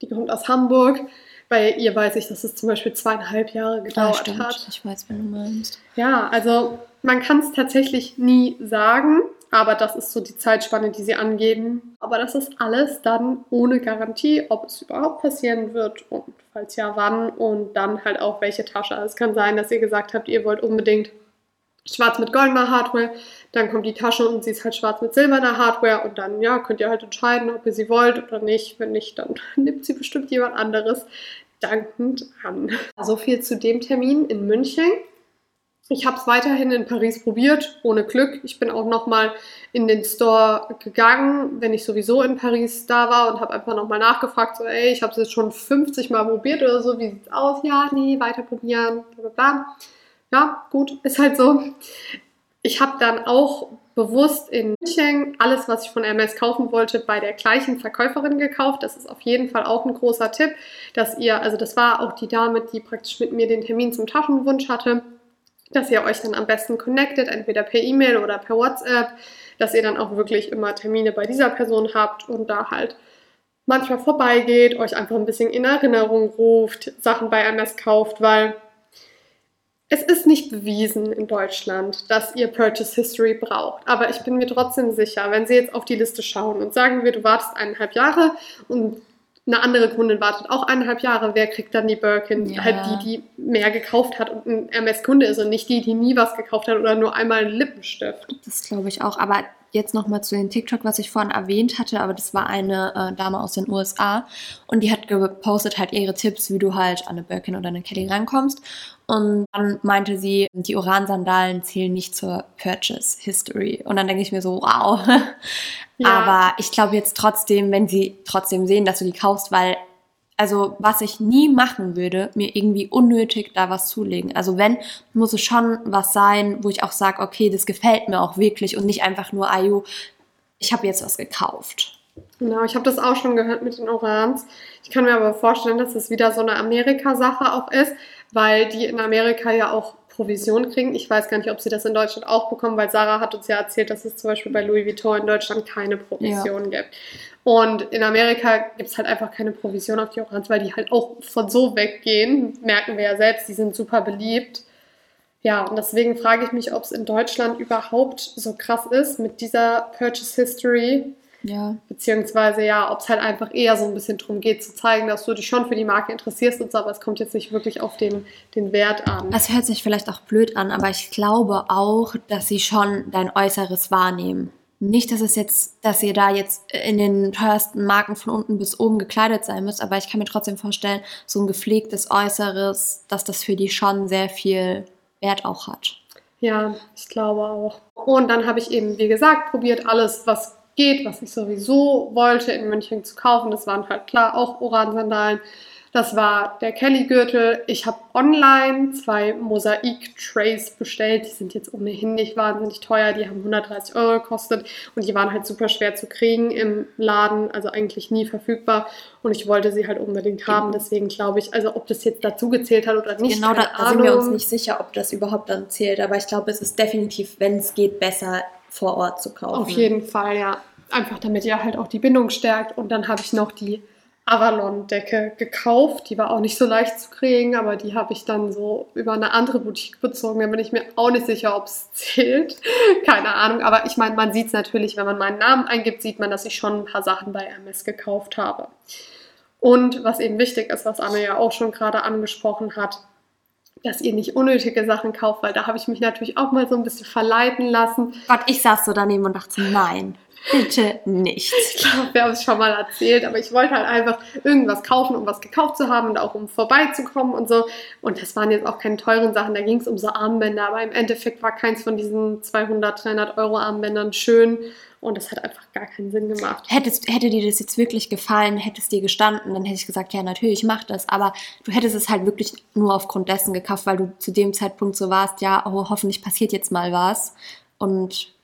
die kommt aus Hamburg, bei ihr weiß ich, dass es zum Beispiel zweieinhalb Jahre gedauert ja, hat. Ich weiß, wenn du meinst. Ja, also man kann es tatsächlich nie sagen, aber das ist so die Zeitspanne, die sie angeben. Aber das ist alles dann ohne Garantie, ob es überhaupt passieren wird und falls ja, wann und dann halt auch welche Tasche. Also es kann sein, dass ihr gesagt habt, ihr wollt unbedingt schwarz mit goldener Hardware, dann kommt die Tasche und sie ist halt schwarz mit silberner Hardware und dann ja, könnt ihr halt entscheiden, ob ihr sie wollt oder nicht. Wenn nicht, dann nimmt sie bestimmt jemand anderes dankend an. So viel zu dem Termin in München. Ich habe es weiterhin in Paris probiert, ohne Glück. Ich bin auch nochmal in den Store gegangen, wenn ich sowieso in Paris da war und habe einfach nochmal nachgefragt, so, ey, ich habe es jetzt schon 50 Mal probiert oder so, wie sieht's aus? Ja, nee, weiter probieren, bla bla bla. Ja, gut, ist halt so. Ich habe dann auch bewusst in München alles, was ich von Hermes kaufen wollte, bei der gleichen Verkäuferin gekauft. Das ist auf jeden Fall auch ein großer Tipp, dass ihr, also das war auch die Dame, die praktisch mit mir den Termin zum Taschenwunsch hatte dass ihr euch dann am besten connectet, entweder per E-Mail oder per WhatsApp, dass ihr dann auch wirklich immer Termine bei dieser Person habt und da halt manchmal vorbeigeht, euch einfach ein bisschen in Erinnerung ruft, Sachen bei anders kauft, weil es ist nicht bewiesen in Deutschland, dass ihr Purchase History braucht. Aber ich bin mir trotzdem sicher, wenn Sie jetzt auf die Liste schauen und sagen wir, du wartest eineinhalb Jahre und eine andere Kundin wartet auch eineinhalb Jahre, wer kriegt dann die Birkin? Ja. Halt die, die mehr gekauft hat und ein MS-Kunde ist und nicht die, die nie was gekauft hat oder nur einmal einen Lippenstift. Das glaube ich auch. Aber jetzt nochmal zu den TikTok, was ich vorhin erwähnt hatte, aber das war eine äh, Dame aus den USA und die hat gepostet halt ihre Tipps, wie du halt an eine Birkin oder eine Kelly rankommst. Und dann meinte sie, die Uran-Sandalen zählen nicht zur Purchase History. Und dann denke ich mir so, wow. Ja. Aber ich glaube jetzt trotzdem, wenn sie trotzdem sehen, dass du die kaufst, weil also was ich nie machen würde, mir irgendwie unnötig da was zulegen. Also wenn, muss es schon was sein, wo ich auch sage, okay, das gefällt mir auch wirklich und nicht einfach nur, ayo, ich habe jetzt was gekauft. Genau, ich habe das auch schon gehört mit den Orans. Ich kann mir aber vorstellen, dass es wieder so eine Amerika-Sache auch ist, weil die in Amerika ja auch Provision kriegen. Ich weiß gar nicht, ob sie das in Deutschland auch bekommen, weil Sarah hat uns ja erzählt, dass es zum Beispiel bei Louis Vuitton in Deutschland keine Provision ja. gibt. Und in Amerika gibt es halt einfach keine Provision auf die Orans, weil die halt auch von so weggehen. Merken wir ja selbst, die sind super beliebt. Ja, und deswegen frage ich mich, ob es in Deutschland überhaupt so krass ist mit dieser Purchase History. Ja. Beziehungsweise ja, ob es halt einfach eher so ein bisschen darum geht, zu zeigen, dass du dich schon für die Marke interessierst und so, aber es kommt jetzt nicht wirklich auf den, den Wert an. Das hört sich vielleicht auch blöd an, aber ich glaube auch, dass sie schon dein Äußeres wahrnehmen. Nicht, dass es jetzt, dass ihr da jetzt in den teuersten Marken von unten bis oben gekleidet sein müsst, aber ich kann mir trotzdem vorstellen, so ein gepflegtes Äußeres, dass das für die schon sehr viel Wert auch hat. Ja, ich glaube auch. Und dann habe ich eben, wie gesagt, probiert alles, was geht, was ich sowieso wollte, in München zu kaufen. Das waren halt klar auch Oran-Sandalen das war der Kelly-Gürtel. Ich habe online zwei Mosaik-Trays bestellt. Die sind jetzt ohnehin nicht wahnsinnig teuer. Die haben 130 Euro gekostet und die waren halt super schwer zu kriegen im Laden, also eigentlich nie verfügbar. Und ich wollte sie halt unbedingt haben. Deswegen glaube ich, also ob das jetzt dazu gezählt hat oder nicht. Genau, da, da sind wir uns nicht sicher, ob das überhaupt dann zählt. Aber ich glaube, es ist definitiv, wenn es geht, besser vor Ort zu kaufen. Auf jeden Fall, ja. Einfach damit ihr halt auch die Bindung stärkt. Und dann habe ich noch die Avalon-Decke gekauft. Die war auch nicht so leicht zu kriegen, aber die habe ich dann so über eine andere Boutique bezogen. Da bin ich mir auch nicht sicher, ob es zählt. Keine Ahnung. Aber ich meine, man sieht es natürlich, wenn man meinen Namen eingibt, sieht man, dass ich schon ein paar Sachen bei MS gekauft habe. Und was eben wichtig ist, was Anne ja auch schon gerade angesprochen hat, dass ihr nicht unnötige Sachen kauft, weil da habe ich mich natürlich auch mal so ein bisschen verleiten lassen. Gott, ich saß so daneben und dachte, nein. Bitte nicht. Ich glaube, wir haben es schon mal erzählt, aber ich wollte halt einfach irgendwas kaufen, um was gekauft zu haben und auch um vorbeizukommen und so. Und das waren jetzt auch keine teuren Sachen, da ging es um so Armbänder, aber im Endeffekt war keins von diesen 200, 300 Euro Armbändern schön und das hat einfach gar keinen Sinn gemacht. Hättest, hätte dir das jetzt wirklich gefallen, hättest dir gestanden, dann hätte ich gesagt, ja, natürlich, mach das. Aber du hättest es halt wirklich nur aufgrund dessen gekauft, weil du zu dem Zeitpunkt so warst, ja, oh, hoffentlich passiert jetzt mal was. Und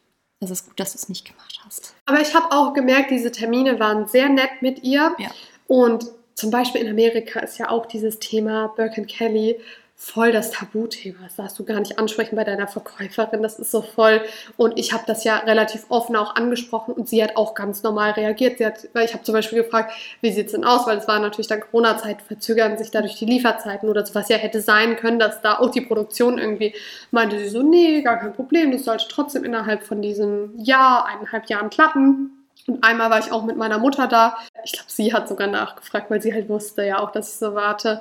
es ist gut, dass du es nicht gemacht hast. Aber ich habe auch gemerkt, diese Termine waren sehr nett mit ihr. Ja. Und zum Beispiel in Amerika ist ja auch dieses Thema Birkin Kelly voll das Tabuthema. Das darfst du gar nicht ansprechen bei deiner Verkäuferin. Das ist so voll. Und ich habe das ja relativ offen auch angesprochen und sie hat auch ganz normal reagiert. Sie hat, ich habe zum Beispiel gefragt, wie sieht es denn aus? Weil es war natürlich dann Corona-Zeit, verzögern sich dadurch die Lieferzeiten oder so, was ja hätte sein können, dass da auch die Produktion irgendwie meinte sie so, nee, gar kein Problem. Das sollte trotzdem innerhalb von diesem Jahr, eineinhalb Jahren klappen. Und einmal war ich auch mit meiner Mutter da. Ich glaube, sie hat sogar nachgefragt, weil sie halt wusste ja auch, dass ich so warte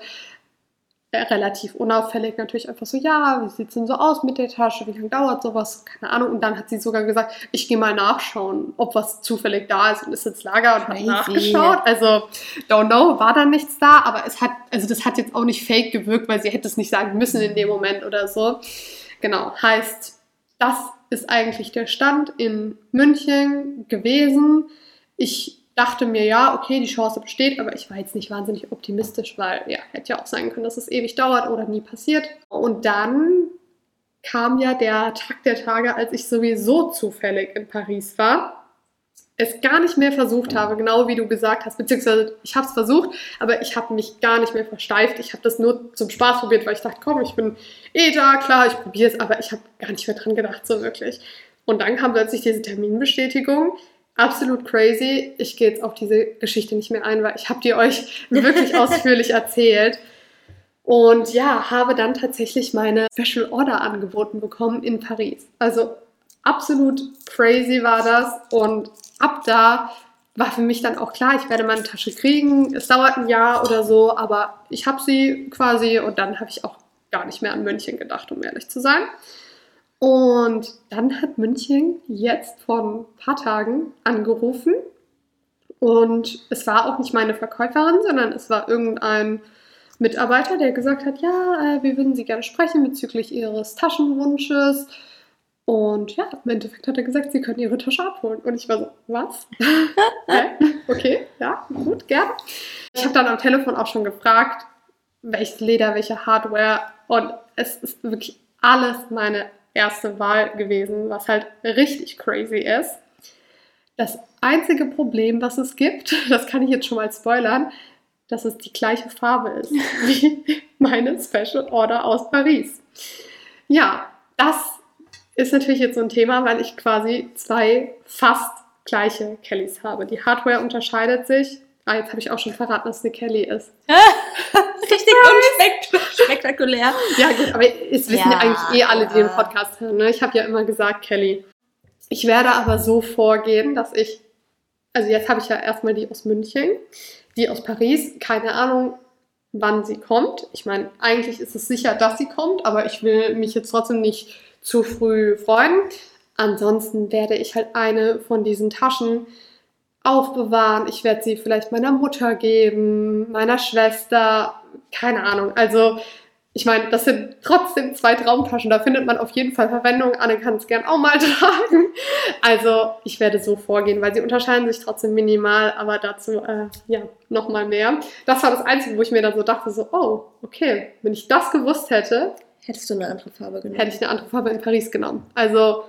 relativ unauffällig natürlich einfach so, ja, wie sieht es denn so aus mit der Tasche, wie lange dauert sowas, keine Ahnung. Und dann hat sie sogar gesagt, ich gehe mal nachschauen, ob was zufällig da ist und ist ins Lager und hat nachgeschaut. Also, don't know, war da nichts da, aber es hat, also das hat jetzt auch nicht fake gewirkt, weil sie hätte es nicht sagen müssen in dem Moment oder so. Genau, heißt, das ist eigentlich der Stand in München gewesen. Ich dachte mir, ja, okay, die Chance besteht, aber ich war jetzt nicht wahnsinnig optimistisch, weil ja, hätte ja auch sein können, dass es ewig dauert oder nie passiert. Und dann kam ja der Tag der Tage, als ich sowieso zufällig in Paris war, es gar nicht mehr versucht habe, genau wie du gesagt hast, beziehungsweise ich habe es versucht, aber ich habe mich gar nicht mehr versteift. Ich habe das nur zum Spaß probiert, weil ich dachte, komm, ich bin eh da, klar, ich probiere es, aber ich habe gar nicht mehr dran gedacht, so wirklich. Und dann kam plötzlich diese Terminbestätigung absolut crazy. Ich gehe jetzt auf diese Geschichte nicht mehr ein, weil ich habe die euch wirklich ausführlich erzählt. Und ja, habe dann tatsächlich meine Special Order angeboten bekommen in Paris. Also absolut crazy war das. Und ab da war für mich dann auch klar, ich werde meine Tasche kriegen. Es dauert ein Jahr oder so, aber ich habe sie quasi und dann habe ich auch gar nicht mehr an München gedacht, um ehrlich zu sein. Und dann hat München jetzt vor ein paar Tagen angerufen. Und es war auch nicht meine Verkäuferin, sondern es war irgendein Mitarbeiter, der gesagt hat, ja, äh, wir würden Sie gerne sprechen bezüglich Ihres Taschenwunsches. Und ja, im Endeffekt hat er gesagt, Sie können Ihre Tasche abholen. Und ich war so, was? okay, ja, gut, gerne. Ich habe dann am Telefon auch schon gefragt, welches Leder, welche Hardware. Und es ist wirklich alles meine erste Wahl gewesen, was halt richtig crazy ist. Das einzige Problem, was es gibt, das kann ich jetzt schon mal spoilern, dass es die gleiche Farbe ist wie meine Special Order aus Paris. Ja, das ist natürlich jetzt so ein Thema, weil ich quasi zwei fast gleiche Kellys habe. Die Hardware unterscheidet sich. Ah, jetzt habe ich auch schon verraten, dass es eine Kelly ist. Richtig unspektakulär. Ja, gut, aber es wissen ja, ja eigentlich eh alle, die den Podcast hören. Ne? Ich habe ja immer gesagt, Kelly. Ich werde aber so vorgehen, dass ich, also jetzt habe ich ja erstmal die aus München, die aus Paris, keine Ahnung, wann sie kommt. Ich meine, eigentlich ist es sicher, dass sie kommt, aber ich will mich jetzt trotzdem nicht zu früh freuen. Ansonsten werde ich halt eine von diesen Taschen aufbewahren. Ich werde sie vielleicht meiner Mutter geben, meiner Schwester, keine Ahnung. Also ich meine, das sind trotzdem zwei Traumtaschen. Da findet man auf jeden Fall Verwendung. Anne kann es gern auch mal tragen. Also ich werde so vorgehen, weil sie unterscheiden sich trotzdem minimal, aber dazu äh, ja nochmal mehr. Das war das Einzige, wo ich mir dann so dachte, so, oh, okay, wenn ich das gewusst hätte, Hättest du eine andere Farbe genommen? Hätte ich eine andere Farbe in Paris genommen. Also.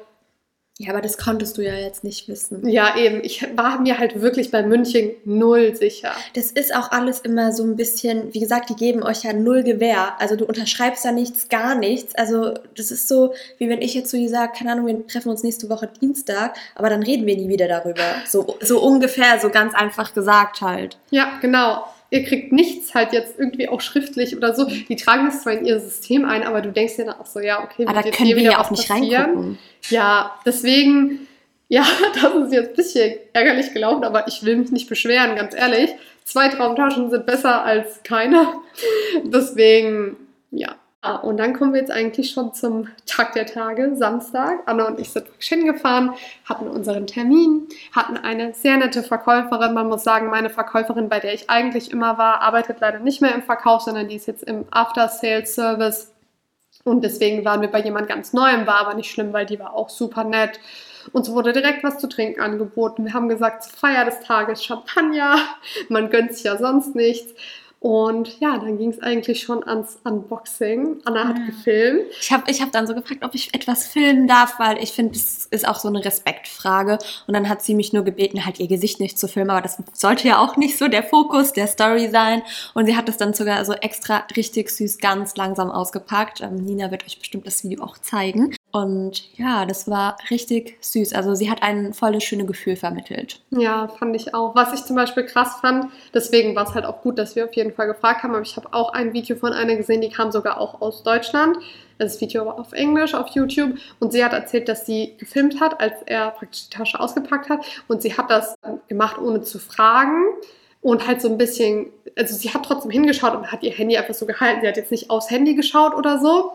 Ja, aber das konntest du ja jetzt nicht wissen. Ja, eben. Ich war mir halt wirklich bei München null sicher. Das ist auch alles immer so ein bisschen, wie gesagt, die geben euch ja null Gewähr. Also du unterschreibst da nichts, gar nichts. Also das ist so, wie wenn ich jetzt zu dir sage, keine Ahnung, wir treffen uns nächste Woche Dienstag, aber dann reden wir nie wieder darüber. So, so ungefähr, so ganz einfach gesagt halt. Ja, genau ihr kriegt nichts halt jetzt irgendwie auch schriftlich oder so. Die tragen das zwar in ihr System ein, aber du denkst dir dann auch so, ja, okay, aber da können wir ja auch nicht passieren. reingucken. Ja, deswegen, ja, das ist jetzt ein bisschen ärgerlich gelaufen, aber ich will mich nicht beschweren, ganz ehrlich. Zwei Traumtaschen sind besser als keine. Deswegen, ja, Ah, und dann kommen wir jetzt eigentlich schon zum Tag der Tage, Samstag. Anna und ich sind hingefahren, hatten unseren Termin, hatten eine sehr nette Verkäuferin. Man muss sagen, meine Verkäuferin, bei der ich eigentlich immer war, arbeitet leider nicht mehr im Verkauf, sondern die ist jetzt im After-Sales-Service. Und deswegen waren wir bei jemand ganz Neuem, war aber nicht schlimm, weil die war auch super nett. Uns wurde direkt was zu trinken angeboten. Wir haben gesagt, Feier des Tages Champagner. Man gönnt sich ja sonst nichts. Und ja, dann ging es eigentlich schon ans Unboxing. Anna hat mhm. gefilmt. Ich habe ich hab dann so gefragt, ob ich etwas filmen darf, weil ich finde, das ist auch so eine Respektfrage. Und dann hat sie mich nur gebeten, halt ihr Gesicht nicht zu filmen. Aber das sollte ja auch nicht so der Fokus der Story sein. Und sie hat das dann sogar so extra richtig süß, ganz langsam ausgepackt. Ähm, Nina wird euch bestimmt das Video auch zeigen. Und ja, das war richtig süß. Also sie hat ein volles, schöne Gefühl vermittelt. Ja, fand ich auch. Was ich zum Beispiel krass fand, deswegen war es halt auch gut, dass wir auf jeden Fall gefragt haben, aber ich habe auch ein Video von einer gesehen, die kam sogar auch aus Deutschland. Das Video war auf Englisch auf YouTube und sie hat erzählt, dass sie gefilmt hat, als er praktisch die Tasche ausgepackt hat und sie hat das gemacht, ohne zu fragen und halt so ein bisschen, also sie hat trotzdem hingeschaut und hat ihr Handy einfach so gehalten. Sie hat jetzt nicht aufs Handy geschaut oder so.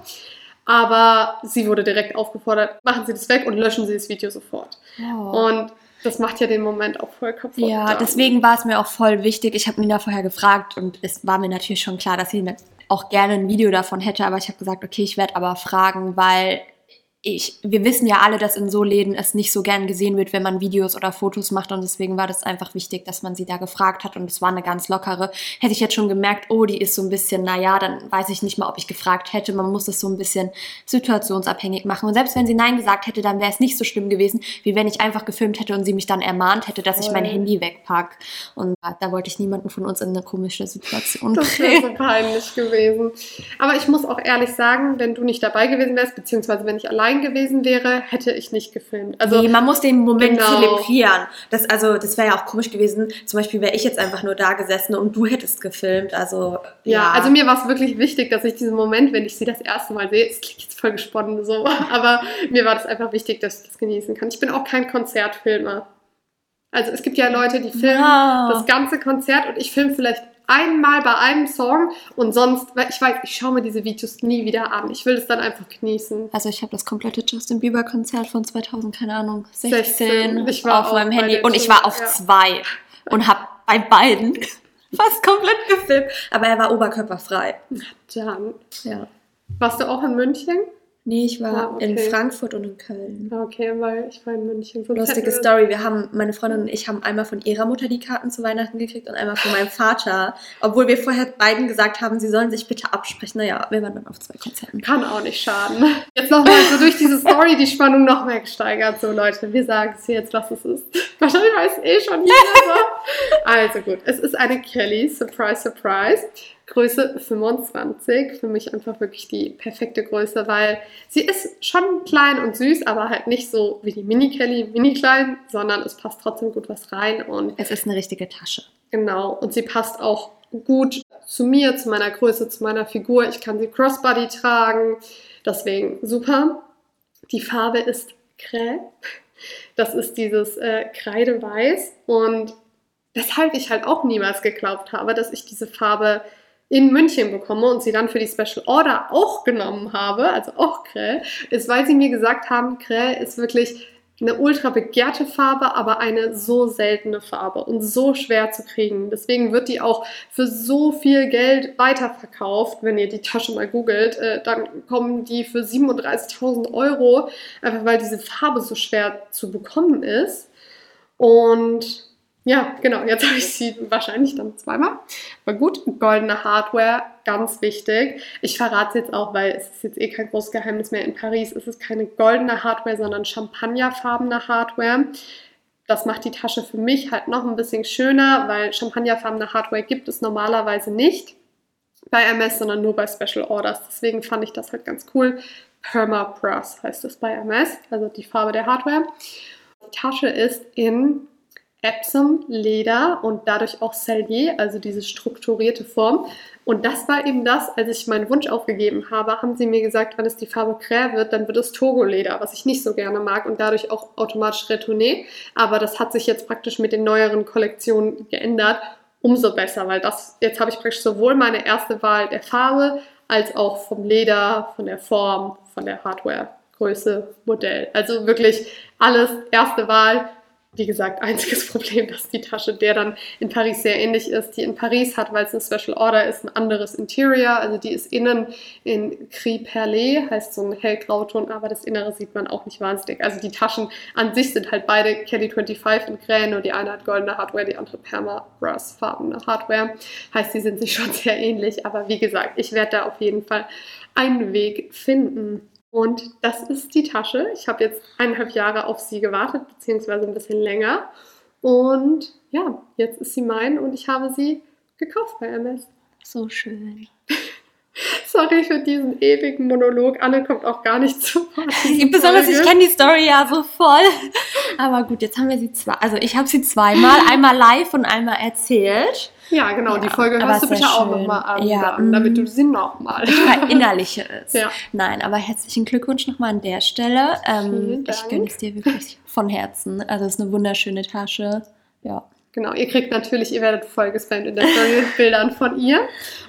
Aber sie wurde direkt aufgefordert, machen Sie das weg und löschen Sie das Video sofort. Oh. Und das macht ja den Moment auch voll kaputt. Ja, dann. deswegen war es mir auch voll wichtig. Ich habe Nina vorher gefragt und es war mir natürlich schon klar, dass sie auch gerne ein Video davon hätte, aber ich habe gesagt, okay, ich werde aber fragen, weil ich, wir wissen ja alle, dass in so Läden es nicht so gern gesehen wird, wenn man Videos oder Fotos macht und deswegen war das einfach wichtig, dass man sie da gefragt hat und es war eine ganz lockere. Hätte ich jetzt schon gemerkt, oh, die ist so ein bisschen, naja, dann weiß ich nicht mal, ob ich gefragt hätte. Man muss das so ein bisschen situationsabhängig machen und selbst wenn sie Nein gesagt hätte, dann wäre es nicht so schlimm gewesen, wie wenn ich einfach gefilmt hätte und sie mich dann ermahnt hätte, dass ich mein Handy wegpack. Und da wollte ich niemanden von uns in eine komische Situation Das wäre so peinlich gewesen. Aber ich muss auch ehrlich sagen, wenn du nicht dabei gewesen wärst, beziehungsweise wenn ich allein allein gewesen wäre, hätte ich nicht gefilmt. Also, nee, man muss den Moment genau. zelebrieren. Das, also, das wäre ja auch komisch gewesen. Zum Beispiel wäre ich jetzt einfach nur da gesessen und du hättest gefilmt. Also, ja. ja also mir war es wirklich wichtig, dass ich diesen Moment, wenn ich sie das erste Mal sehe, es klingt jetzt voll gesponnen so, aber mir war das einfach wichtig, dass ich das genießen kann. Ich bin auch kein Konzertfilmer. Also es gibt ja Leute, die filmen wow. das ganze Konzert und ich filme vielleicht einmal bei einem Song und sonst, weil ich weiß, ich schaue mir diese Videos nie wieder an. Ich will es dann einfach genießen. Also ich habe das komplette Justin Bieber Konzert von 2000, keine Ahnung, 16, 16. Ich war auf meinem Handy und ich war auf ja. zwei und habe bei beiden fast komplett gefilmt. Aber er war oberkörperfrei. Dann. Ja. Warst du auch in München? Nee, ich war Ah, okay. in Frankfurt und in Köln. Ah, Okay, weil ich war in München. Sonst Lustige Story. Wir haben, meine Freundin und ich haben einmal von ihrer Mutter die Karten zu Weihnachten gekriegt und einmal von meinem Vater. Obwohl wir vorher beiden gesagt haben, sie sollen sich bitte absprechen. Naja, wir waren dann auf zwei Konzerten. Kann auch nicht schaden. Jetzt nochmal so durch diese Story die Spannung noch mehr gesteigert. So Leute, wir sagen es jetzt, was es ist. Wahrscheinlich weiß eh schon jeder so. Also gut, es ist eine Kelly, surprise, surprise. Größe 25. Für mich einfach wirklich die perfekte Größe, weil sie ist schon klein und süß, aber halt nicht so wie die Mini Kelly, mini klein, sondern es passt trotzdem gut was rein und Es ist eine richtige Tasche. Genau, und sie passt auch gut zu mir, zu meiner Größe, zu meiner Figur. Ich kann sie Crossbody tragen, deswegen super. Die Farbe ist Crêpe. Das ist dieses äh, Kreideweiß und weshalb ich halt auch niemals geglaubt habe, dass ich diese Farbe in München bekomme und sie dann für die Special Order auch genommen habe, also auch Crä, ist, weil sie mir gesagt haben, Crä ist wirklich eine ultra begehrte Farbe, aber eine so seltene Farbe und so schwer zu kriegen. Deswegen wird die auch für so viel Geld weiterverkauft. Wenn ihr die Tasche mal googelt, äh, dann kommen die für 37.000 Euro, einfach weil diese Farbe so schwer zu bekommen ist. Und ja, genau, jetzt habe ich sie wahrscheinlich dann zweimal. Aber gut, goldene Hardware, ganz wichtig. Ich verrate es jetzt auch, weil es ist jetzt eh kein großes Geheimnis mehr. In Paris ist es keine goldene Hardware, sondern champagnerfarbene Hardware. Das macht die Tasche für mich halt noch ein bisschen schöner, weil champagnerfarbene Hardware gibt es normalerweise nicht bei MS, sondern nur bei Special Orders. Deswegen fand ich das halt ganz cool. Perma Brass heißt es bei MS, also die Farbe der Hardware. Die Tasche ist in Epsom Leder und dadurch auch Sellier, also diese strukturierte Form. Und das war eben das, als ich meinen Wunsch aufgegeben habe, haben sie mir gesagt, wenn es die Farbe Crä wird, dann wird es Togo-Leder, was ich nicht so gerne mag und dadurch auch automatisch Retourné. Aber das hat sich jetzt praktisch mit den neueren Kollektionen geändert. Umso besser, weil das, jetzt habe ich praktisch sowohl meine erste Wahl der Farbe als auch vom Leder, von der Form, von der Hardware, Größe, Modell. Also wirklich alles erste Wahl. Wie gesagt, einziges Problem, dass die Tasche der dann in Paris sehr ähnlich ist. Die in Paris hat, weil es eine Special Order ist, ein anderes Interior. Also die ist innen in Gris Perlé, heißt so ein hellgrauton, aber das Innere sieht man auch nicht wahnsinnig. Also die Taschen an sich sind halt beide Kelly 25 in Grä, nur die eine hat goldene Hardware, die andere Perma Brass farbene Hardware. Heißt, die sind sich schon sehr ähnlich. Aber wie gesagt, ich werde da auf jeden Fall einen Weg finden. Und das ist die Tasche. Ich habe jetzt eineinhalb Jahre auf sie gewartet, beziehungsweise ein bisschen länger. Und ja, jetzt ist sie mein und ich habe sie gekauft bei MS. So schön. Sorry für diesen ewigen Monolog. Anne kommt auch gar nicht zu Wort. Besonders ich kenne die Story ja so voll. Aber gut, jetzt haben wir sie zwei. Also ich habe sie zweimal, einmal live und einmal erzählt. Ja, genau. die Ja, Folge aber hörst du bitte auch schön. nochmal an, Ja, dann, damit mm. du sie nochmal. Verinnerliche es. Ja. Nein, aber herzlichen Glückwunsch nochmal an der Stelle. Ähm, ich gönne es dir wirklich von Herzen. Also es ist eine wunderschöne Tasche. Ja. Genau, ihr kriegt natürlich, ihr werdet voll gespammt in der Story mit Bildern von ihr.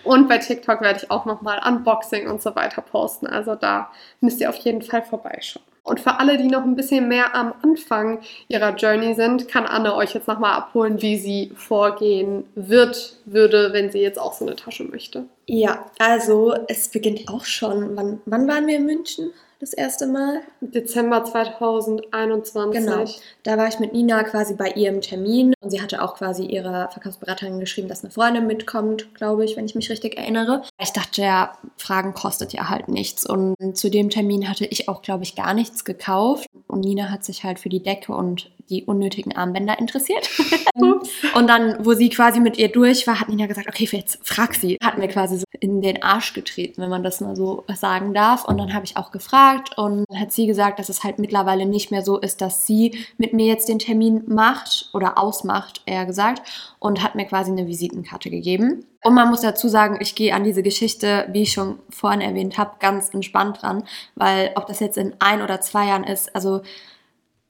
Und bei TikTok werde ich auch nochmal Unboxing und so weiter posten. Also da müsst ihr auf jeden Fall vorbeischauen. Und für alle, die noch ein bisschen mehr am Anfang ihrer Journey sind, kann Anne euch jetzt nochmal abholen, wie sie vorgehen wird, würde, wenn sie jetzt auch so eine Tasche möchte. Ja, also es beginnt auch schon. Wann, wann waren wir in München das erste Mal? Dezember 2021. Genau. Da war ich mit Nina quasi bei ihrem Termin und sie hatte auch quasi ihrer Verkaufsberaterin geschrieben, dass eine Freundin mitkommt, glaube ich, wenn ich mich richtig erinnere. Ich dachte ja, Fragen kostet ja halt nichts und zu dem Termin hatte ich auch, glaube ich, gar nichts gekauft und Nina hat sich halt für die Decke und die unnötigen Armbänder interessiert. Und dann, wo sie quasi mit ihr durch war, hat Nina gesagt, okay, jetzt frag sie. Hat mir quasi so in den Arsch getreten, wenn man das mal so sagen darf. Und dann habe ich auch gefragt und dann hat sie gesagt, dass es halt mittlerweile nicht mehr so ist, dass sie mit mir jetzt den Termin macht oder ausmacht, eher gesagt, und hat mir quasi eine Visitenkarte gegeben. Und man muss dazu sagen, ich gehe an diese Geschichte, wie ich schon vorhin erwähnt habe, ganz entspannt dran, weil ob das jetzt in ein oder zwei Jahren ist, also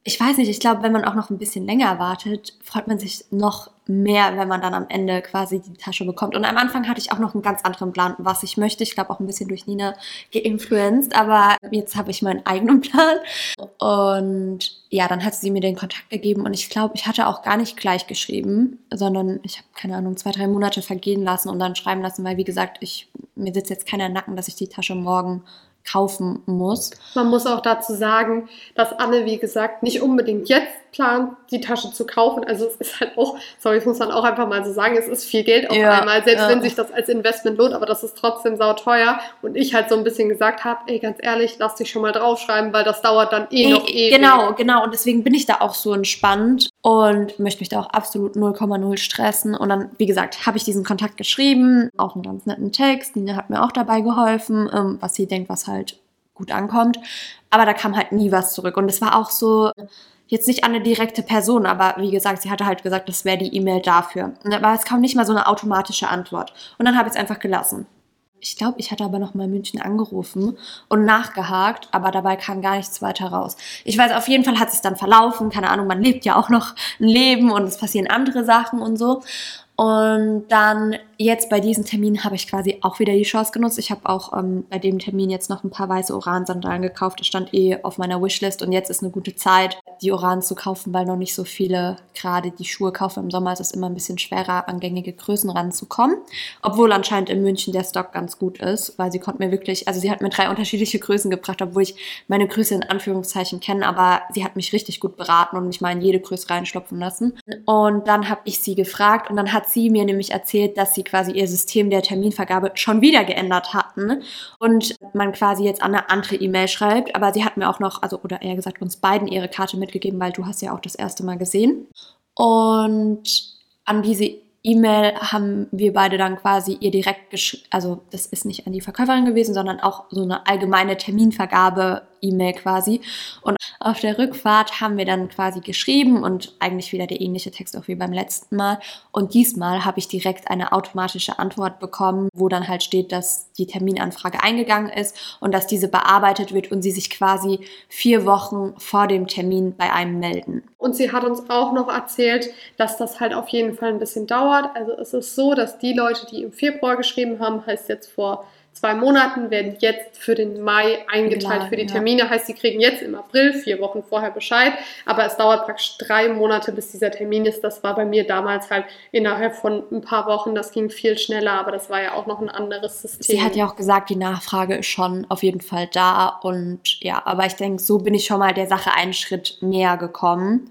ich weiß nicht, ich glaube, wenn man auch noch ein bisschen länger wartet, freut man sich noch mehr, wenn man dann am Ende quasi die Tasche bekommt. Und am Anfang hatte ich auch noch einen ganz anderen Plan, was ich möchte. Ich glaube auch ein bisschen durch Nina geinfluenced, aber jetzt habe ich meinen eigenen Plan. Und ja, dann hat sie mir den Kontakt gegeben und ich glaube, ich hatte auch gar nicht gleich geschrieben, sondern ich habe keine Ahnung, zwei, drei Monate vergehen lassen und dann schreiben lassen, weil wie gesagt, ich mir sitzt jetzt keiner Nacken, dass ich die Tasche morgen kaufen muss. Man muss auch dazu sagen, dass Anne, wie gesagt, nicht unbedingt jetzt plant, die Tasche zu kaufen. Also es ist halt auch, sorry, das muss man auch einfach mal so sagen, es ist viel Geld auf ja, einmal, selbst ja. wenn sich das als Investment lohnt, aber das ist trotzdem sauteuer. Und ich halt so ein bisschen gesagt habe, ey, ganz ehrlich, lass dich schon mal draufschreiben, weil das dauert dann eh noch ewig. Genau, genau. Und deswegen bin ich da auch so entspannt und möchte mich da auch absolut 0,0 stressen. Und dann, wie gesagt, habe ich diesen Kontakt geschrieben, auch einen ganz netten Text. Nina hat mir auch dabei geholfen, ähm, was sie denkt, was halt gut ankommt. Aber da kam halt nie was zurück. Und es war auch so, jetzt nicht an eine direkte Person, aber wie gesagt, sie hatte halt gesagt, das wäre die E-Mail dafür. Aber es kam nicht mal so eine automatische Antwort. Und dann habe ich es einfach gelassen. Ich glaube, ich hatte aber noch mal München angerufen und nachgehakt, aber dabei kam gar nichts weiter raus. Ich weiß, auf jeden Fall hat es dann verlaufen. Keine Ahnung, man lebt ja auch noch ein Leben und es passieren andere Sachen und so. Und dann jetzt bei diesem Termin habe ich quasi auch wieder die Chance genutzt. Ich habe auch ähm, bei dem Termin jetzt noch ein paar weiße Oran-Sandalen gekauft. Das stand eh auf meiner Wishlist und jetzt ist eine gute Zeit, die Oran zu kaufen, weil noch nicht so viele gerade die Schuhe kaufen. Im Sommer ist es immer ein bisschen schwerer, an gängige Größen ranzukommen. Obwohl anscheinend in München der Stock ganz gut ist, weil sie konnte mir wirklich, also sie hat mir drei unterschiedliche Größen gebracht, obwohl ich meine Größe in Anführungszeichen kenne, aber sie hat mich richtig gut beraten und mich mal in jede Größe reinstopfen lassen. Und dann habe ich sie gefragt und dann hat sie mir nämlich erzählt, dass sie quasi ihr System der Terminvergabe schon wieder geändert hatten und man quasi jetzt an eine andere E-Mail schreibt. Aber sie hat mir auch noch, also oder eher gesagt uns beiden ihre Karte mitgegeben, weil du hast ja auch das erste Mal gesehen. Und an diese E-Mail haben wir beide dann quasi ihr direkt geschrieben, also das ist nicht an die Verkäuferin gewesen, sondern auch so eine allgemeine Terminvergabe-E-Mail quasi. Und auf der Rückfahrt haben wir dann quasi geschrieben und eigentlich wieder der ähnliche Text auch wie beim letzten Mal. Und diesmal habe ich direkt eine automatische Antwort bekommen, wo dann halt steht, dass die Terminanfrage eingegangen ist und dass diese bearbeitet wird und sie sich quasi vier Wochen vor dem Termin bei einem melden. Und sie hat uns auch noch erzählt, dass das halt auf jeden Fall ein bisschen dauert. Also es ist so, dass die Leute, die im Februar geschrieben haben, heißt jetzt vor zwei Monaten werden jetzt für den Mai eingeteilt für die Termine. Ja. Heißt, sie kriegen jetzt im April, vier Wochen vorher Bescheid, aber es dauert praktisch drei Monate, bis dieser Termin ist. Das war bei mir damals halt innerhalb von ein paar Wochen. Das ging viel schneller, aber das war ja auch noch ein anderes System. Sie hat ja auch gesagt, die Nachfrage ist schon auf jeden Fall da und ja, aber ich denke, so bin ich schon mal der Sache einen Schritt näher gekommen.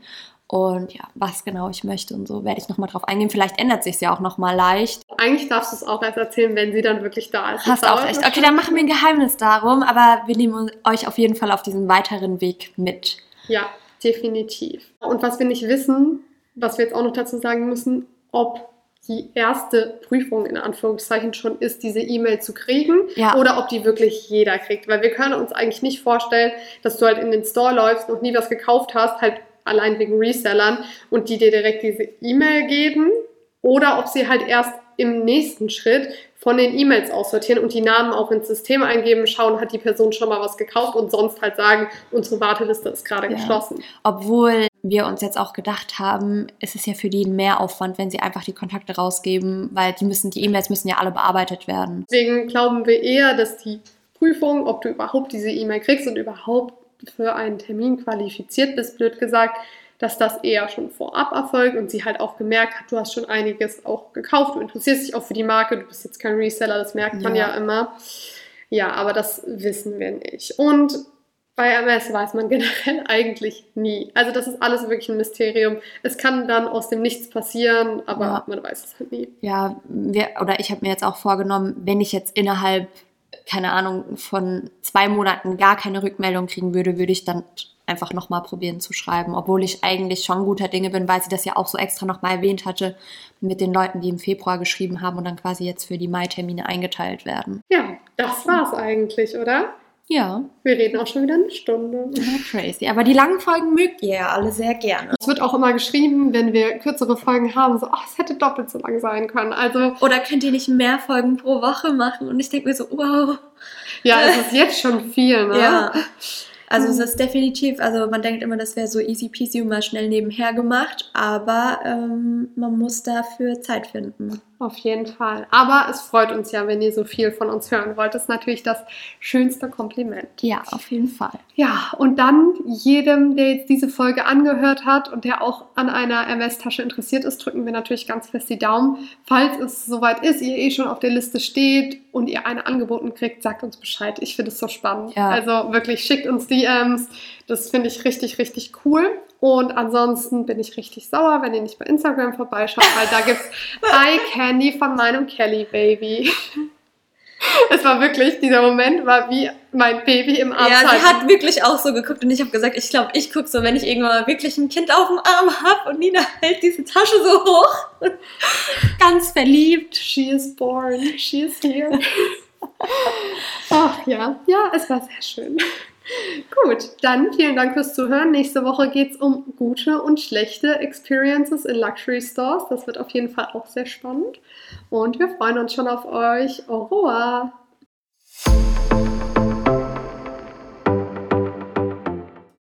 Und ja, was genau ich möchte und so werde ich nochmal drauf eingehen. Vielleicht ändert sich ja auch nochmal leicht. Eigentlich darfst du es auch erst erzählen, wenn sie dann wirklich da ist. Hast auch recht. Okay, dann machen wir ein Geheimnis darum, aber wir nehmen euch auf jeden Fall auf diesen weiteren Weg mit. Ja, definitiv. Und was wir nicht wissen, was wir jetzt auch noch dazu sagen müssen, ob die erste Prüfung in Anführungszeichen schon ist, diese E-Mail zu kriegen ja. oder ob die wirklich jeder kriegt. Weil wir können uns eigentlich nicht vorstellen, dass du halt in den Store läufst, noch nie was gekauft hast, halt allein wegen Resellern und die dir direkt diese E-Mail geben oder ob sie halt erst im nächsten Schritt von den E-Mails aussortieren und die Namen auch ins System eingeben, schauen, hat die Person schon mal was gekauft und sonst halt sagen, unsere Warteliste ist gerade ja. geschlossen. Obwohl wir uns jetzt auch gedacht haben, ist es ja für die ein Mehraufwand, wenn sie einfach die Kontakte rausgeben, weil die müssen, die E-Mails müssen ja alle bearbeitet werden. Deswegen glauben wir eher, dass die Prüfung, ob du überhaupt diese E-Mail kriegst und überhaupt für einen Termin qualifiziert bist, blöd gesagt, dass das eher schon vorab erfolgt und sie halt auch gemerkt hat, du hast schon einiges auch gekauft, du interessierst dich auch für die Marke, du bist jetzt kein Reseller, das merkt man ja, ja immer. Ja, aber das wissen wir nicht. Und bei MS weiß man generell eigentlich nie. Also das ist alles wirklich ein Mysterium. Es kann dann aus dem Nichts passieren, aber ja. man weiß es halt nie. Ja, wir, oder ich habe mir jetzt auch vorgenommen, wenn ich jetzt innerhalb keine Ahnung, von zwei Monaten gar keine Rückmeldung kriegen würde, würde ich dann einfach nochmal probieren zu schreiben, obwohl ich eigentlich schon guter Dinge bin, weil sie das ja auch so extra nochmal erwähnt hatte mit den Leuten, die im Februar geschrieben haben und dann quasi jetzt für die Mai-Termine eingeteilt werden. Ja, das war's eigentlich, oder? Ja. Wir reden auch schon wieder eine Stunde. Ja, crazy. Aber die langen Folgen mögt ihr ja alle sehr gerne. Es wird auch immer geschrieben, wenn wir kürzere Folgen haben, so, ach, es hätte doppelt so lang sein können. Also Oder könnt ihr nicht mehr Folgen pro Woche machen? Und ich denke mir so, wow. Ja, es ist jetzt schon viel, ne? Ja. Also es ist definitiv, also man denkt immer, das wäre so easy peasy und mal schnell nebenher gemacht, aber ähm, man muss dafür Zeit finden. Auf jeden Fall. Aber es freut uns ja, wenn ihr so viel von uns hören wollt. Das ist natürlich das schönste Kompliment. Ja, auf jeden Fall. Ja, und dann jedem, der jetzt diese Folge angehört hat und der auch an einer MS-Tasche interessiert ist, drücken wir natürlich ganz fest die Daumen. Falls es soweit ist, ihr eh schon auf der Liste steht und ihr eine angeboten kriegt, sagt uns Bescheid. Ich finde es so spannend. Ja. Also wirklich, schickt uns DMs. Das finde ich richtig, richtig cool. Und ansonsten bin ich richtig sauer, wenn ihr nicht bei Instagram vorbeischaut, weil da gibt's Eye Candy von meinem Kelly Baby. Es war wirklich, dieser Moment war wie mein Baby im Arm. Ja, sie hat wirklich auch so geguckt und ich habe gesagt, ich glaube, ich gucke so, wenn ich irgendwann wirklich ein Kind auf dem Arm habe und Nina hält diese Tasche so hoch. Ganz verliebt. She is born, she is here. Ach ja, ja, es war sehr schön. Gut, dann vielen Dank fürs Zuhören. Nächste Woche geht es um gute und schlechte Experiences in Luxury Stores. Das wird auf jeden Fall auch sehr spannend. Und wir freuen uns schon auf euch. Au revoir!